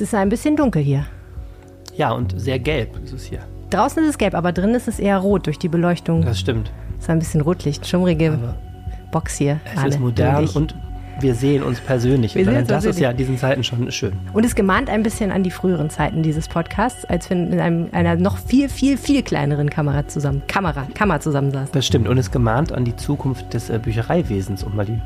Es ist ein bisschen dunkel hier. Ja, und sehr gelb ist es hier. Draußen ist es gelb, aber drin ist es eher rot durch die Beleuchtung. Das stimmt. Es ist ein bisschen Rotlicht, schummrige Aber Box hier. es Arne, ist modern und wir sehen uns persönlich. Wir Und das ist persönlich. ja in diesen Zeiten schon schön. Und es gemahnt ein bisschen an die früheren Zeiten dieses Podcasts, als wir in einem, einer noch viel, viel, viel kleineren Kamera zusammen, Kamera, Kammer zusammensaßen. Das stimmt. Und es gemahnt an die Zukunft des äh, Büchereiwesens, um mal die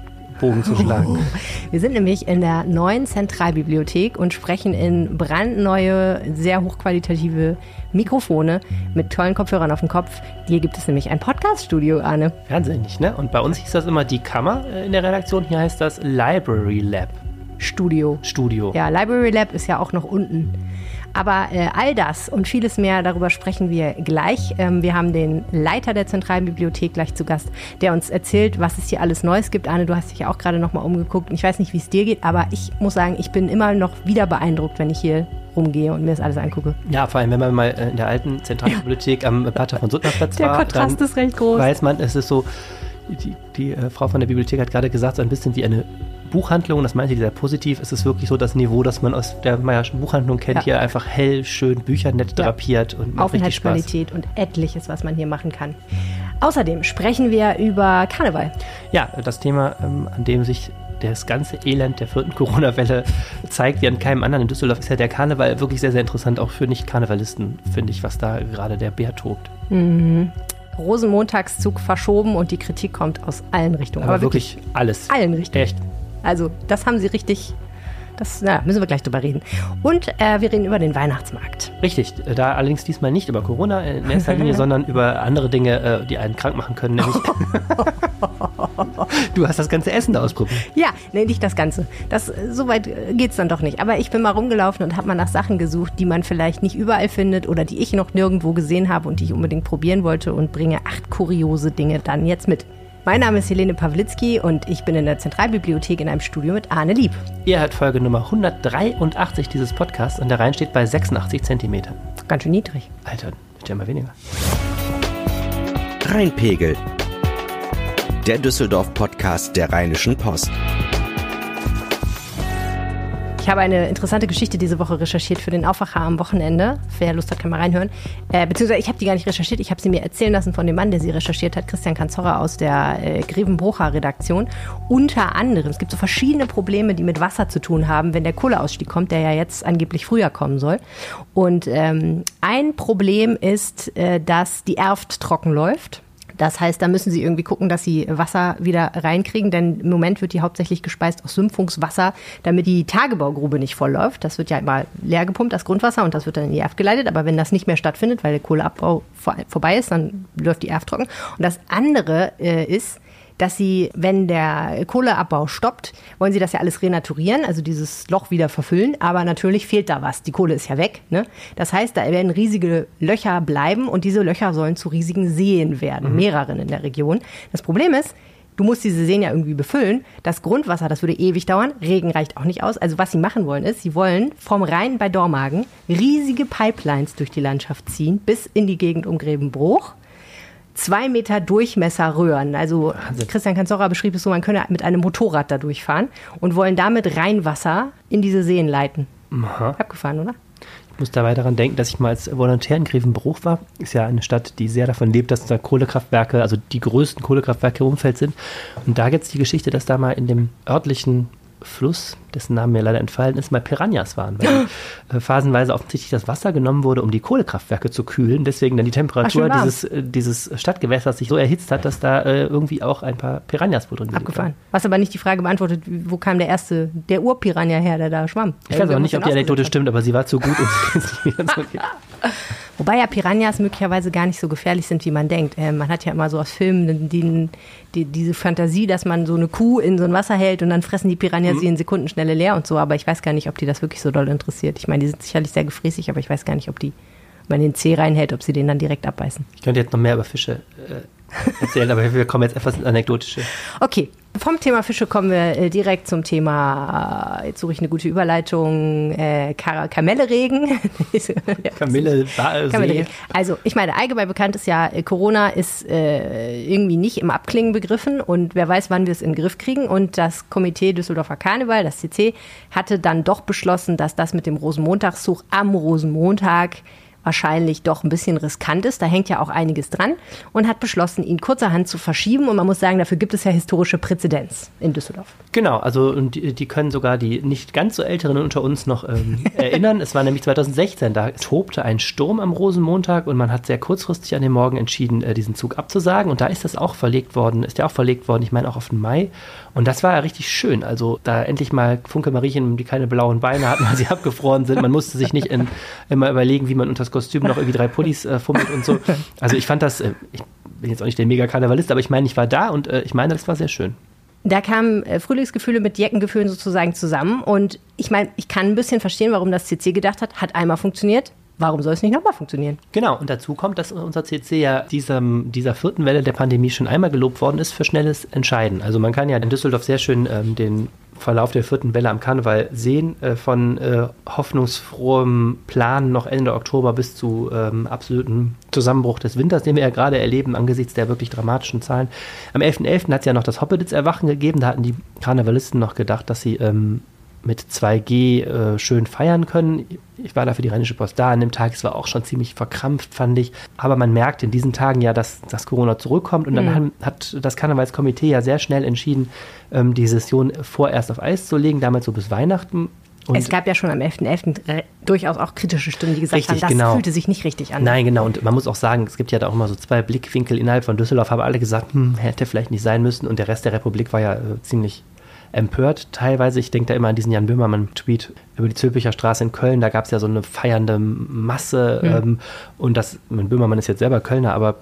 Bogen zu schlagen. Wir sind nämlich in der neuen Zentralbibliothek und sprechen in brandneue, sehr hochqualitative Mikrofone mit tollen Kopfhörern auf dem Kopf. Hier gibt es nämlich ein Podcaststudio, Arne. Wahnsinnig, ne? Und bei uns hieß das immer die Kammer äh, in der Redaktion. Hier heißt das Library Lab Studio. Studio. Ja, Library Lab ist ja auch noch unten. Aber äh, all das und vieles mehr, darüber sprechen wir gleich. Ähm, wir haben den Leiter der Zentralbibliothek gleich zu Gast, der uns erzählt, was es hier alles Neues gibt. Arne, du hast dich ja auch gerade noch mal umgeguckt. Ich weiß nicht, wie es dir geht, aber ich muss sagen, ich bin immer noch wieder beeindruckt, wenn ich hier rumgehe und mir das alles angucke. Ja, vor allem, wenn man mal äh, in der alten Zentralbibliothek am Pater von Suttner Platz Der war, Kontrast dann ist recht groß. weiß man, es ist so, die, die äh, Frau von der Bibliothek hat gerade gesagt, so ein bisschen wie eine Buchhandlung, das meinte sie sehr positiv, es ist wirklich so das Niveau, das man aus der Meierschen Buchhandlung kennt, Ja. hier einfach hell, schön, Bücher nett Ja. drapiert und macht richtig Spaß. Aufenthaltsqualität und etliches, was man hier machen kann. Außerdem sprechen wir über Karneval. Ja, das Thema, ähm, an dem sich das ganze Elend der vierten Corona-Welle zeigt, wie an keinem anderen in Düsseldorf, ist ja der Karneval wirklich sehr, sehr interessant, auch für Nicht-Karnevalisten, finde ich, was da gerade der Bär tobt. Rosenmontagszug verschoben und die Kritik kommt aus allen Richtungen. Aber, wirklich, alles. allen Richtungen. Echt. Also, das haben sie richtig. Das na, müssen wir gleich drüber reden. Und äh, wir reden über den Weihnachtsmarkt. Richtig, da allerdings diesmal nicht über Corona in erster Linie, sondern über andere Dinge, äh, die einen krank machen können, nämlich du hast das ganze Essen da ausprobiert. Ja, nee, nicht das Ganze. Das, äh, so weit äh, geht's dann doch nicht. Aber ich bin mal rumgelaufen und habe mal nach Sachen gesucht, die man vielleicht nicht überall findet oder die ich noch nirgendwo gesehen habe und die ich unbedingt probieren wollte und bringe acht kuriose Dinge dann jetzt mit. Mein Name ist Helene Pawlitzki und ich bin in der Zentralbibliothek in einem Studio mit Arne Lieb. Ihr hört Folge Nummer 183 dieses Podcasts und der Rhein steht bei 86 Zentimetern. Ganz schön niedrig. Alter, wird ja immer weniger. Rheinpegel. Der Düsseldorf-Podcast der Rheinischen Post. Ich habe eine interessante Geschichte diese Woche recherchiert für den Aufwacher am Wochenende. Wer Lust hat, kann mal reinhören. Äh, beziehungsweise ich habe die gar nicht recherchiert. Ich habe sie mir erzählen lassen von dem Mann, der sie recherchiert hat, Christian Kanzorra aus der äh, Grevenbrocher Redaktion. Unter anderem, es gibt so verschiedene Probleme, die mit Wasser zu tun haben, wenn der Kohleausstieg kommt, der ja jetzt angeblich früher kommen soll. Und ähm, ein Problem ist, äh, dass die Erft trocken läuft. Das heißt, da müssen sie irgendwie gucken, dass sie Wasser wieder reinkriegen, denn im Moment wird die hauptsächlich gespeist aus Sümpfungswasser, damit die Tagebaugrube nicht vollläuft. Das wird ja immer leer gepumpt, das Grundwasser, und das wird dann in die Erft geleitet. Aber wenn das nicht mehr stattfindet, weil der Kohleabbau vor, vorbei ist, dann läuft die Erft trocken. Und das andere äh, ist, dass sie, wenn der Kohleabbau stoppt, wollen sie das ja alles renaturieren, also dieses Loch wieder verfüllen, aber natürlich fehlt da was. Die Kohle ist ja weg. Ne? Das heißt, da werden riesige Löcher bleiben und diese Löcher sollen zu riesigen Seen werden, mehreren in der Region. Das Problem ist, Du musst diese Seen ja irgendwie befüllen. Das Grundwasser, das würde ewig dauern. Regen reicht auch nicht aus. Also was sie machen wollen ist, sie wollen vom Rhein bei Dormagen riesige Pipelines durch die Landschaft ziehen, bis in die Gegend um Grevenbruch zwei Meter Durchmesser Röhren. Also Wahnsinn. Christian Kanzorra beschrieb es so, man könne mit einem Motorrad da durchfahren und wollen damit Rheinwasser in diese Seen leiten. Aha. Abgefahren, oder? Ich muss dabei daran denken, dass ich mal als Volontär in Grevenbruch war. Ist ja eine Stadt, die sehr davon lebt, dass da Kohlekraftwerke, also die größten Kohlekraftwerke im Umfeld sind. Und da gibt es die Geschichte, dass da mal in dem örtlichen Fluss, dessen Name mir leider entfallen ist, mal Piranhas waren, weil äh, phasenweise offensichtlich das Wasser genommen wurde, um die Kohlekraftwerke zu kühlen. Deswegen dann die Temperatur warm. dieses, äh, dieses Stadtgewässers sich so erhitzt hat, dass da äh, irgendwie auch ein paar Piranhas wohl drin Abgefahren. haben. Was aber nicht die Frage beantwortet, wo kam der erste, der Urpiranha her, der da schwamm? Ich weiß auch nicht, ob die Anekdote stimmt, aber sie war zu gut, um sie wieder Wobei ja Piranhas möglicherweise gar nicht so gefährlich sind, wie man denkt. Äh, man hat ja immer so aus Filmen die, die, diese Fantasie, dass man so eine Kuh in so ein Wasser hält und dann fressen die Piranhas sie in Sekundenschnelle leer und so. Aber ich weiß gar nicht, ob die das wirklich so doll interessiert. Ich meine, die sind sicherlich sehr gefräßig, aber ich weiß gar nicht, ob die, wenn man den Zeh reinhält, ob sie den dann direkt abbeißen. Ich könnte jetzt noch mehr über Fische äh, erzählen, aber wir kommen jetzt etwas ins Anekdotische. Okay, vom Thema Fische kommen wir äh, direkt zum Thema, äh, jetzt suche ich eine gute Überleitung, äh, Kar Kamelleregen. Kamille, Kamelleregen. Also ich meine, allgemein bekannt ist ja, äh, Corona ist äh, irgendwie nicht im Abklingen begriffen und wer weiß, wann wir es in den Griff kriegen. Und das Komitee Düsseldorfer Karneval, das CC, hatte dann doch beschlossen, dass das mit dem Rosenmontagszug am Rosenmontag wahrscheinlich doch ein bisschen riskant ist. Da hängt ja auch einiges dran und hat beschlossen, ihn kurzerhand zu verschieben. Und man muss sagen, dafür gibt es ja historische Präzedenz in Düsseldorf. Genau, also und die, die können sogar die nicht ganz so Älteren unter uns noch ähm, erinnern. Es war nämlich 2016, da tobte ein Sturm am Rosenmontag und man hat sehr kurzfristig an dem Morgen entschieden, äh, diesen Zug abzusagen. Und da ist das auch verlegt worden, ist ja auch verlegt worden, ich meine auch auf den Mai. Und das war ja richtig schön. Also da endlich mal Funke Mariechen, die keine blauen Beine hatten, weil sie abgefroren sind. Man musste sich nicht in, immer überlegen, wie man unter das Kostüm noch irgendwie drei Pullis äh, fummelt und so. Also ich fand das, äh, ich bin jetzt auch nicht der Mega-Karnevalist, aber ich meine, ich war da und äh, ich meine, das war sehr schön. Da kamen äh, Frühlingsgefühle mit Jeckengefühlen sozusagen zusammen. Und ich meine, ich kann ein bisschen verstehen, warum das CC gedacht hat, hat einmal funktioniert, Warum soll es nicht nochmal funktionieren? Genau, und dazu kommt, dass unser CC ja diesem, dieser vierten Welle der Pandemie schon einmal gelobt worden ist für schnelles Entscheiden. Also man kann ja in Düsseldorf sehr schön ähm, den Verlauf der vierten Welle am Karneval sehen, äh, von äh, hoffnungsfrohem Plan noch Ende Oktober bis zu ähm, absoluten Zusammenbruch des Winters, den wir ja gerade erleben angesichts der wirklich dramatischen Zahlen. Am 11.11. .11. hat es ja noch das Hoppeditz-Erwachen gegeben, da hatten die Karnevalisten noch gedacht, dass sie ähm, mit 2G äh, schön feiern können. Ich war da für die Rheinische Post da an dem Tag. Es war auch schon ziemlich verkrampft, fand ich. Aber man merkt in diesen Tagen ja, dass, dass Corona zurückkommt. Und dann mhm. hat das Karnevalskomitee ja sehr schnell entschieden, ähm, die Session vorerst auf Eis zu legen, damals so bis Weihnachten. Und es gab ja schon am 11.11. .11. durchaus auch kritische Stimmen, die gesagt richtig, haben, das genau. fühlte sich nicht richtig an. Nein, genau. Und man muss auch sagen, es gibt ja da auch immer so zwei Blickwinkel innerhalb von Düsseldorf, haben alle gesagt, hm, hätte vielleicht nicht sein müssen. Und der Rest der Republik war ja äh, ziemlich empört teilweise. Ich denke da immer an diesen Jan Böhmermann-Tweet über die Zülpicher Straße in Köln. Da gab es ja so eine feiernde Masse. Mhm. Ähm, und das, Böhmermann ist jetzt selber Kölner, aber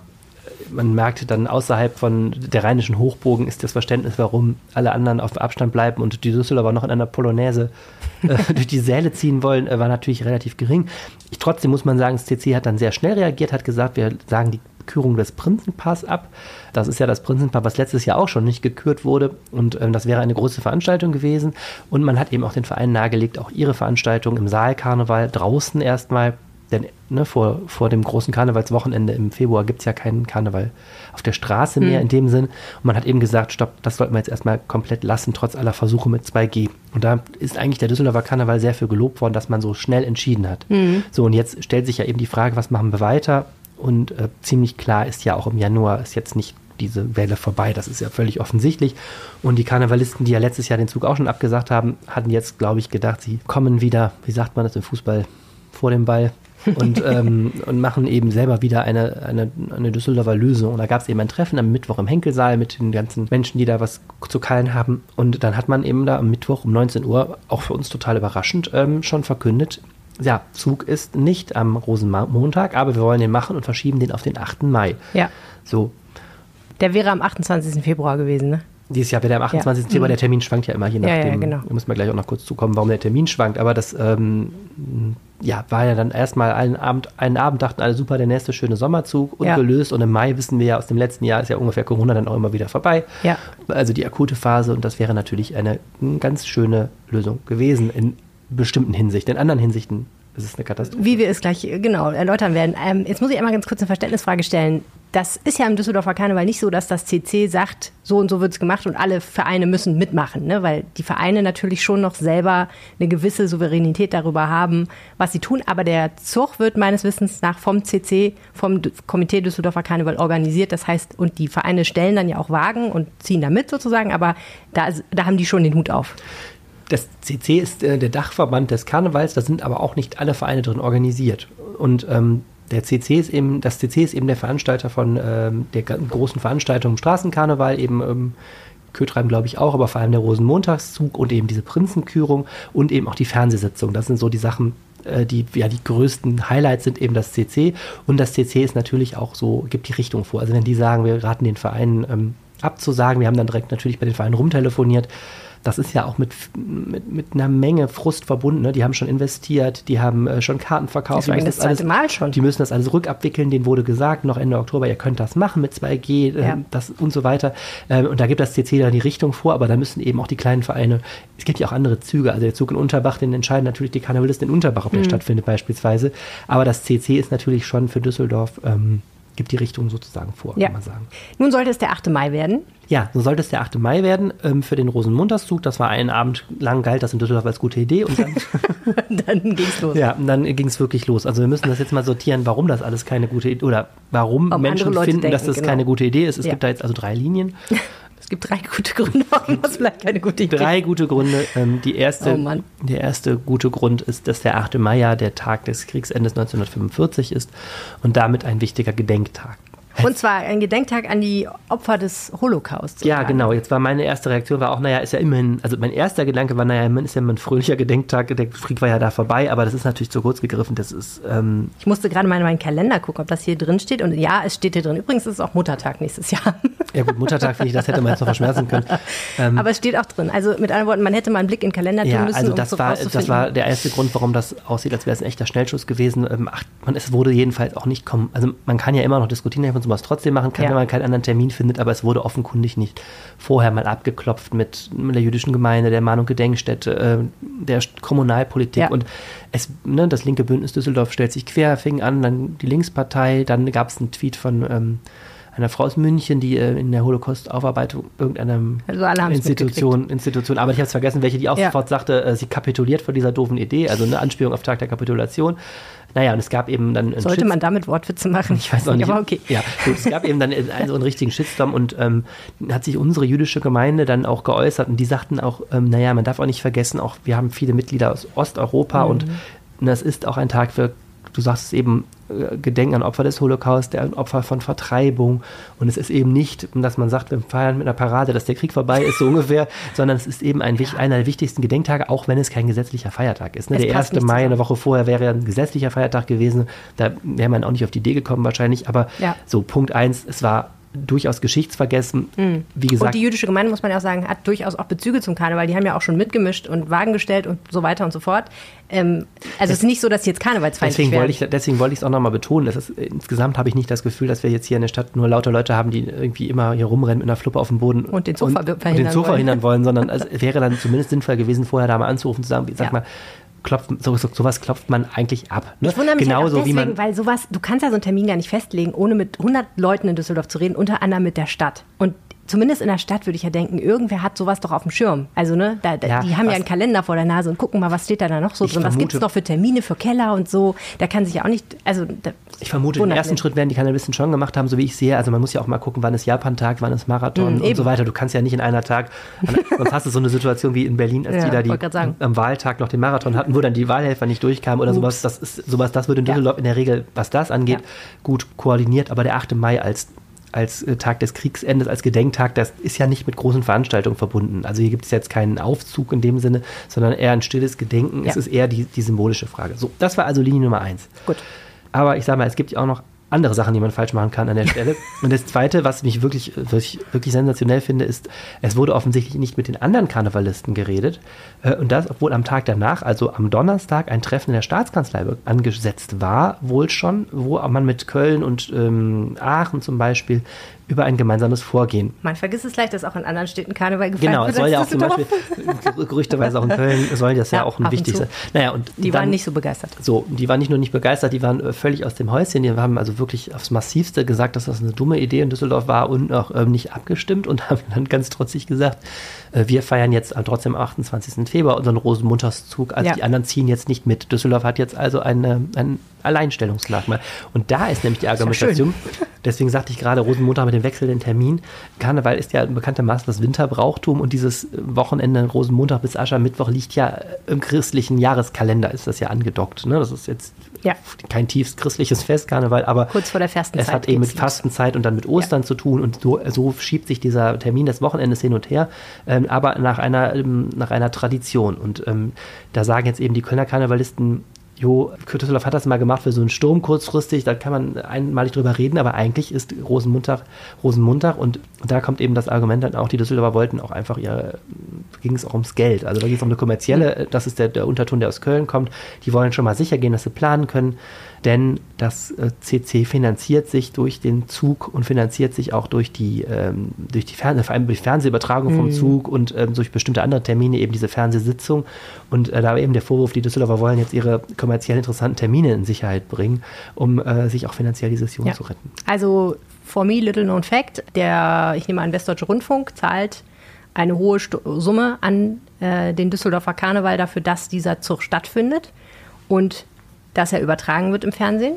man merkte dann außerhalb von der rheinischen Hochbogen ist das Verständnis, warum alle anderen auf Abstand bleiben und die Düsseldorfer noch in einer Polonaise äh, durch die Säle ziehen wollen, äh, war natürlich relativ gering. Ich, trotzdem muss man sagen, das CC hat dann sehr schnell reagiert, hat gesagt, wir sagen die Kürung des Prinzenpaars ab. Das ist ja das Prinzenpaar, was letztes Jahr auch schon nicht gekürt wurde. Und ähm, das wäre eine große Veranstaltung gewesen. Und man hat eben auch den Verein nahegelegt, auch ihre Veranstaltung im Saalkarneval draußen erstmal. Denn ne, vor, vor dem großen Karnevalswochenende im Februar gibt es ja keinen Karneval auf der Straße mehr mhm. in dem Sinn. Und man hat eben gesagt, stopp, das sollten wir jetzt erstmal komplett lassen, trotz aller Versuche mit 2G. Und da ist eigentlich der Düsseldorfer Karneval sehr für gelobt worden, dass man so schnell entschieden hat. Mhm. So, und jetzt stellt sich ja eben die Frage, was machen wir weiter? Und äh, ziemlich klar ist ja auch im Januar ist jetzt nicht diese Welle vorbei. Das ist ja völlig offensichtlich. Und die Karnevalisten, die ja letztes Jahr den Zug auch schon abgesagt haben, hatten jetzt, glaube ich, gedacht, sie kommen wieder, wie sagt man das im Fußball, vor dem Ball und, ähm, und machen eben selber wieder eine, eine, eine Düsseldorfer Lösung. Und da gab es eben ein Treffen am Mittwoch im Henkelsaal mit den ganzen Menschen, die da was zu kallen haben. Und dann hat man eben da am Mittwoch um 19 Uhr, auch für uns total überraschend, ähm, schon verkündet, ja, Zug ist nicht am Rosenmontag, aber wir wollen den machen und verschieben den auf den 8. Mai. Ja. So. Der wäre am 28. Februar gewesen, ne? Dieses Jahr wäre der am 28. Ja. Februar, der Termin schwankt ja immer, je nachdem. Ja, ja, genau. Da müssen wir gleich auch noch kurz zukommen, warum der Termin schwankt. Aber das ähm, ja, war ja dann erstmal einen Abend, einen Abend dachten alle super, der nächste schöne Sommerzug und ja. gelöst. Und im Mai wissen wir ja aus dem letzten Jahr ist ja ungefähr Corona dann auch immer wieder vorbei. Ja. Also die akute Phase und das wäre natürlich eine ganz schöne Lösung gewesen in bestimmten Hinsichten. In anderen Hinsichten ist es eine Katastrophe. Wie wir es gleich genau erläutern werden. Ähm, jetzt muss ich einmal ganz kurz eine Verständnisfrage stellen. Das ist ja im Düsseldorfer Karneval nicht so, dass das CC sagt, so und so wird es gemacht und alle Vereine müssen mitmachen, ne? weil die Vereine natürlich schon noch selber eine gewisse Souveränität darüber haben, was sie tun. Aber der Zug wird meines Wissens nach vom CC, vom Komitee Düsseldorfer Karneval organisiert. Das heißt, und die Vereine stellen dann ja auch Wagen und ziehen da mit sozusagen, aber da, da haben die schon den Hut auf. Das CC ist äh, der Dachverband des Karnevals, da sind aber auch nicht alle Vereine drin organisiert. Und ähm, der CC ist eben, das CC ist eben der Veranstalter von ähm, der großen Veranstaltung im Straßenkarneval, eben ähm, Kötreim glaube ich auch, aber vor allem der Rosenmontagszug und eben diese Prinzenkürung und eben auch die Fernsehsitzung. Das sind so die Sachen, äh, die ja die größten Highlights sind eben das CC und das CC ist natürlich auch so, gibt die Richtung vor. Also wenn die sagen, wir raten den Vereinen ähm, abzusagen, wir haben dann direkt natürlich bei den Vereinen rumtelefoniert, das ist ja auch mit, mit, mit einer Menge Frust verbunden. Ne? Die haben schon investiert, die haben äh, schon Karten verkauft. Das, die, das zweite Mal schon. die müssen das alles rückabwickeln. Denen wurde gesagt, noch Ende Oktober, ihr könnt das machen mit 2G äh, Ja. das und so weiter. Ähm, und da gibt das CC dann die Richtung vor, aber da müssen eben auch die kleinen Vereine, es gibt ja auch andere Züge. Also der Zug in Unterbach, den entscheiden natürlich die Karnevalisten in Unterbach, ob der stattfindet beispielsweise. Aber das CC ist natürlich schon für Düsseldorf, ähm, gibt die Richtung sozusagen vor, Ja. kann man sagen. Nun sollte es der 8. Mai werden. Ja, so sollte es der 8. Mai werden ähm, für den Rosenmontagszug. Das war einen Abend lang, galt das in Düsseldorf als gute Idee. Und dann, Dann ging's los. ja, und dann ging es wirklich los. Also wir müssen das jetzt mal sortieren, warum das alles keine gute Idee oder warum Warum Menschen finden, dass denken, das genau. keine gute Idee ist. Es Ja. gibt da jetzt also drei Linien. Es gibt drei gute Gründe, warum das vielleicht keine gute Idee Drei gute Gründe. Ähm, die erste, Oh Mann. der erste gute Grund ist, dass der 8. Mai ja der Tag des Kriegsendes 1945 ist und damit ein wichtiger Gedenktag. Und zwar ein Gedenktag an die Opfer des Holocaust. Ja, genau. Jetzt war meine erste Reaktion war auch, naja, ist ja immerhin, also mein erster Gedanke war, naja, immerhin ist ja immer ein fröhlicher Gedenktag, der Krieg war ja da vorbei, aber das ist natürlich zu kurz gegriffen. Das ist, ähm, Ich musste gerade mal in meinen Kalender gucken, ob das hier drin steht. Und ja, es steht hier drin. Übrigens ist es auch Muttertag nächstes Jahr. ja gut, Muttertag finde ich, das hätte man jetzt noch verschmerzen können. Ähm, Aber es steht auch drin. Also mit anderen Worten, man hätte mal einen Blick in den Kalender tun ja, müssen, also um das so war, das war der erste Grund, warum das aussieht, als wäre es ein echter Schnellschuss gewesen. Ähm, ach, man, es wurde jedenfalls auch nicht kommen. Also man kann ja immer noch diskutieren, ob man sowas trotzdem machen kann, Ja. wenn man keinen anderen Termin findet, aber es wurde offenkundig nicht vorher mal abgeklopft mit, mit der jüdischen Gemeinde, der Mahn- und Gedenkstätte, äh, der Kommunalpolitik Ja. und es, ne, das linke Bündnis Düsseldorf stellt sich quer, fing an, dann die Linkspartei, dann gab es einen Tweet von ähm, einer Frau aus München, die äh, in der Holocaust-Aufarbeitung irgendeiner Also Institution, Institution, aber ich habe es vergessen, welche, die auch Ja. sofort sagte, äh, sie kapituliert vor dieser doofen Idee, also eine Anspielung auf Tag der Kapitulation. Naja, und es gab eben dann Sollte Shits- man damit Wortwitze machen? ich weiß auch nicht. Aber okay. Ja, gut, es gab eben dann also einen richtigen Shitstorm und ähm, hat sich unsere jüdische Gemeinde dann auch geäußert und die sagten auch, ähm, naja, man darf auch nicht vergessen, auch wir haben viele Mitglieder aus Osteuropa und das ist auch ein Tag für, du sagst es eben, äh, Gedenken an Opfer des Holocaust, der Opfer von Vertreibung und es ist eben nicht, dass man sagt, wir feiern mit einer Parade, dass der Krieg vorbei ist, so ungefähr, sondern es ist eben ein, einer der wichtigsten Gedenktage, auch wenn es kein gesetzlicher Feiertag ist. Ne? Der passt 1. nicht Mai, eine Woche vorher wäre ja ein gesetzlicher Feiertag gewesen, da wäre man auch nicht auf die Idee gekommen wahrscheinlich, aber Ja. so Punkt eins, es war durchaus geschichtsvergessen. Wie gesagt, Und die jüdische Gemeinde, muss man ja auch sagen, hat durchaus auch Bezüge zum Karneval. Die haben ja auch schon mitgemischt und Wagen gestellt und so weiter und so fort. Ähm, also es ist nicht so, dass sie jetzt karnevalsfeindlich deswegen wären. wollte ich, deswegen wollte ich es auch nochmal betonen. Ist, insgesamt habe ich nicht das Gefühl, dass wir jetzt hier in der Stadt nur lauter Leute haben, die irgendwie immer hier rumrennen mit einer Fluppe auf dem Boden Und den Zug ver- und den verhindern wollen. verhindern wollen, sondern es wäre dann zumindest sinnvoll gewesen, vorher da mal anzurufen, zu sagen, sag Ja. mal, klopft, so, so, sowas klopft man eigentlich ab. Ne? Ich wundere mich Genauso halt auch wie deswegen, man weil sowas, du kannst ja so einen Termin gar nicht festlegen, ohne mit 100 Leuten in Düsseldorf zu reden, unter anderem mit der Stadt. Und zumindest in der Stadt würde ich ja denken, irgendwer hat sowas doch auf dem Schirm. Also, ne, da, da, Ja, die haben ja einen Kalender vor der Nase und gucken mal, was steht da, da noch so drin. Was gibt es vermute- noch für Termine für Keller und so? Da kann sich ja auch nicht, also, da, Ich vermute, den wundert ersten. Schritt werden die Cannabisten schon gemacht haben, so wie ich sehe. Also man muss ja auch mal gucken, wann ist Japan-Tag, wann ist Marathon Mm, und so weiter. Du kannst ja nicht in einer Tag, sonst hast du so eine Situation wie in Berlin, als Ja, die da die am Wahltag noch den Marathon hatten, wo dann die Wahlhelfer nicht durchkamen oder sowas. Das ist sowas, das wird in Ja. Düsseldorf in der Regel, was das angeht, gut koordiniert. Aber der 8. Mai als als äh, Tag des Kriegsendes, als Gedenktag, das ist ja nicht mit großen Veranstaltungen verbunden. Also hier gibt es jetzt keinen Aufzug in dem Sinne, sondern eher ein stilles Gedenken. Es Ja. ist eher die, die symbolische Frage. So, das war also Linie Nummer eins. gut. Aber ich sage mal, es gibt ja auch noch andere Sachen, die man falsch machen kann an der Stelle. Und das Zweite, was mich wirklich, wirklich, wirklich sensationell finde, ist, es wurde offensichtlich nicht mit den anderen Karnevalisten geredet. Äh, Und das, obwohl am Tag danach, also am Donnerstag, ein Treffen in der Staatskanzlei angesetzt war, wohl schon, wo man mit Köln und ähm, Aachen zum Beispiel über ein gemeinsames Vorgehen Man vergisst es leicht, dass auch in anderen Städten Karneval gefeiert Genau, wird. es soll ja auch zum. Beispiel, gerüchteweise auch in Köln, soll das ja, Ja, auch wichtig sein. Naja, und Die dann- waren nicht so begeistert. so, die waren nicht nur nicht begeistert, die waren äh, völlig aus dem Häuschen. Die haben also wirklich aufs Massivste gesagt, dass das eine dumme Idee in Düsseldorf war und auch ähm, nicht abgestimmt und haben dann ganz trotzig gesagt, wir feiern jetzt am- trotzdem am 28. Februar unseren Rosenmontagszug, also Ja. die anderen ziehen jetzt nicht mit. Düsseldorf hat jetzt also eine, ein Alleinstellungsmerkmal. Und da ist nämlich die ja Argumentation, deswegen sagte ich gerade Rosenmontag mit dem wechselnden Termin. Karneval ist ja bekanntermaßen das Winterbrauchtum und dieses Wochenende Rosenmontag bis Aschermittwoch liegt ja im christlichen Jahreskalender, ist das ja angedockt. Ne? Das ist jetzt Ja. kein tiefst christliches Fest, Karneval, aber Kurz vor der Fastenzeit es hat eben mit. Fastenzeit und dann mit Ostern zu tun und so, so schiebt sich dieser Termin des Wochenendes hin und her, ähm, aber nach einer, ähm, nach einer Tradition. Und ähm, da sagen jetzt eben die Kölner Karnevalisten, jo, Düsseldorf hat das mal gemacht für so einen Sturm kurzfristig, da kann man einmalig drüber reden, aber eigentlich ist Rosenmontag Rosenmontag und da kommt eben das Argument dann auch, die Düsseldorfer wollten auch einfach ihre, ging es auch ums Geld. Also da ging es um eine kommerzielle, das ist der, der Unterton, der aus Köln kommt, die wollen schon mal sicher gehen, dass sie planen können denn das CC äh, finanziert sich durch den Zug und finanziert sich auch durch die, ähm, durch die Fern vor allem durch Fernsehübertragung vom mhm. Zug und ähm, durch bestimmte andere Termine, eben diese Fernsehsitzung. Und äh, da eben der Vorwurf, die Düsseldorfer wollen jetzt ihre kommerziell interessanten Termine in Sicherheit bringen, um äh, sich auch finanziell die Session ja. zu retten. Also, for me, little known fact, der, ich nehme an, Westdeutsche Rundfunk zahlt eine hohe Summe an äh, den Düsseldorfer Karneval dafür, dass dieser Zug stattfindet. Und dass er übertragen wird im Fernsehen.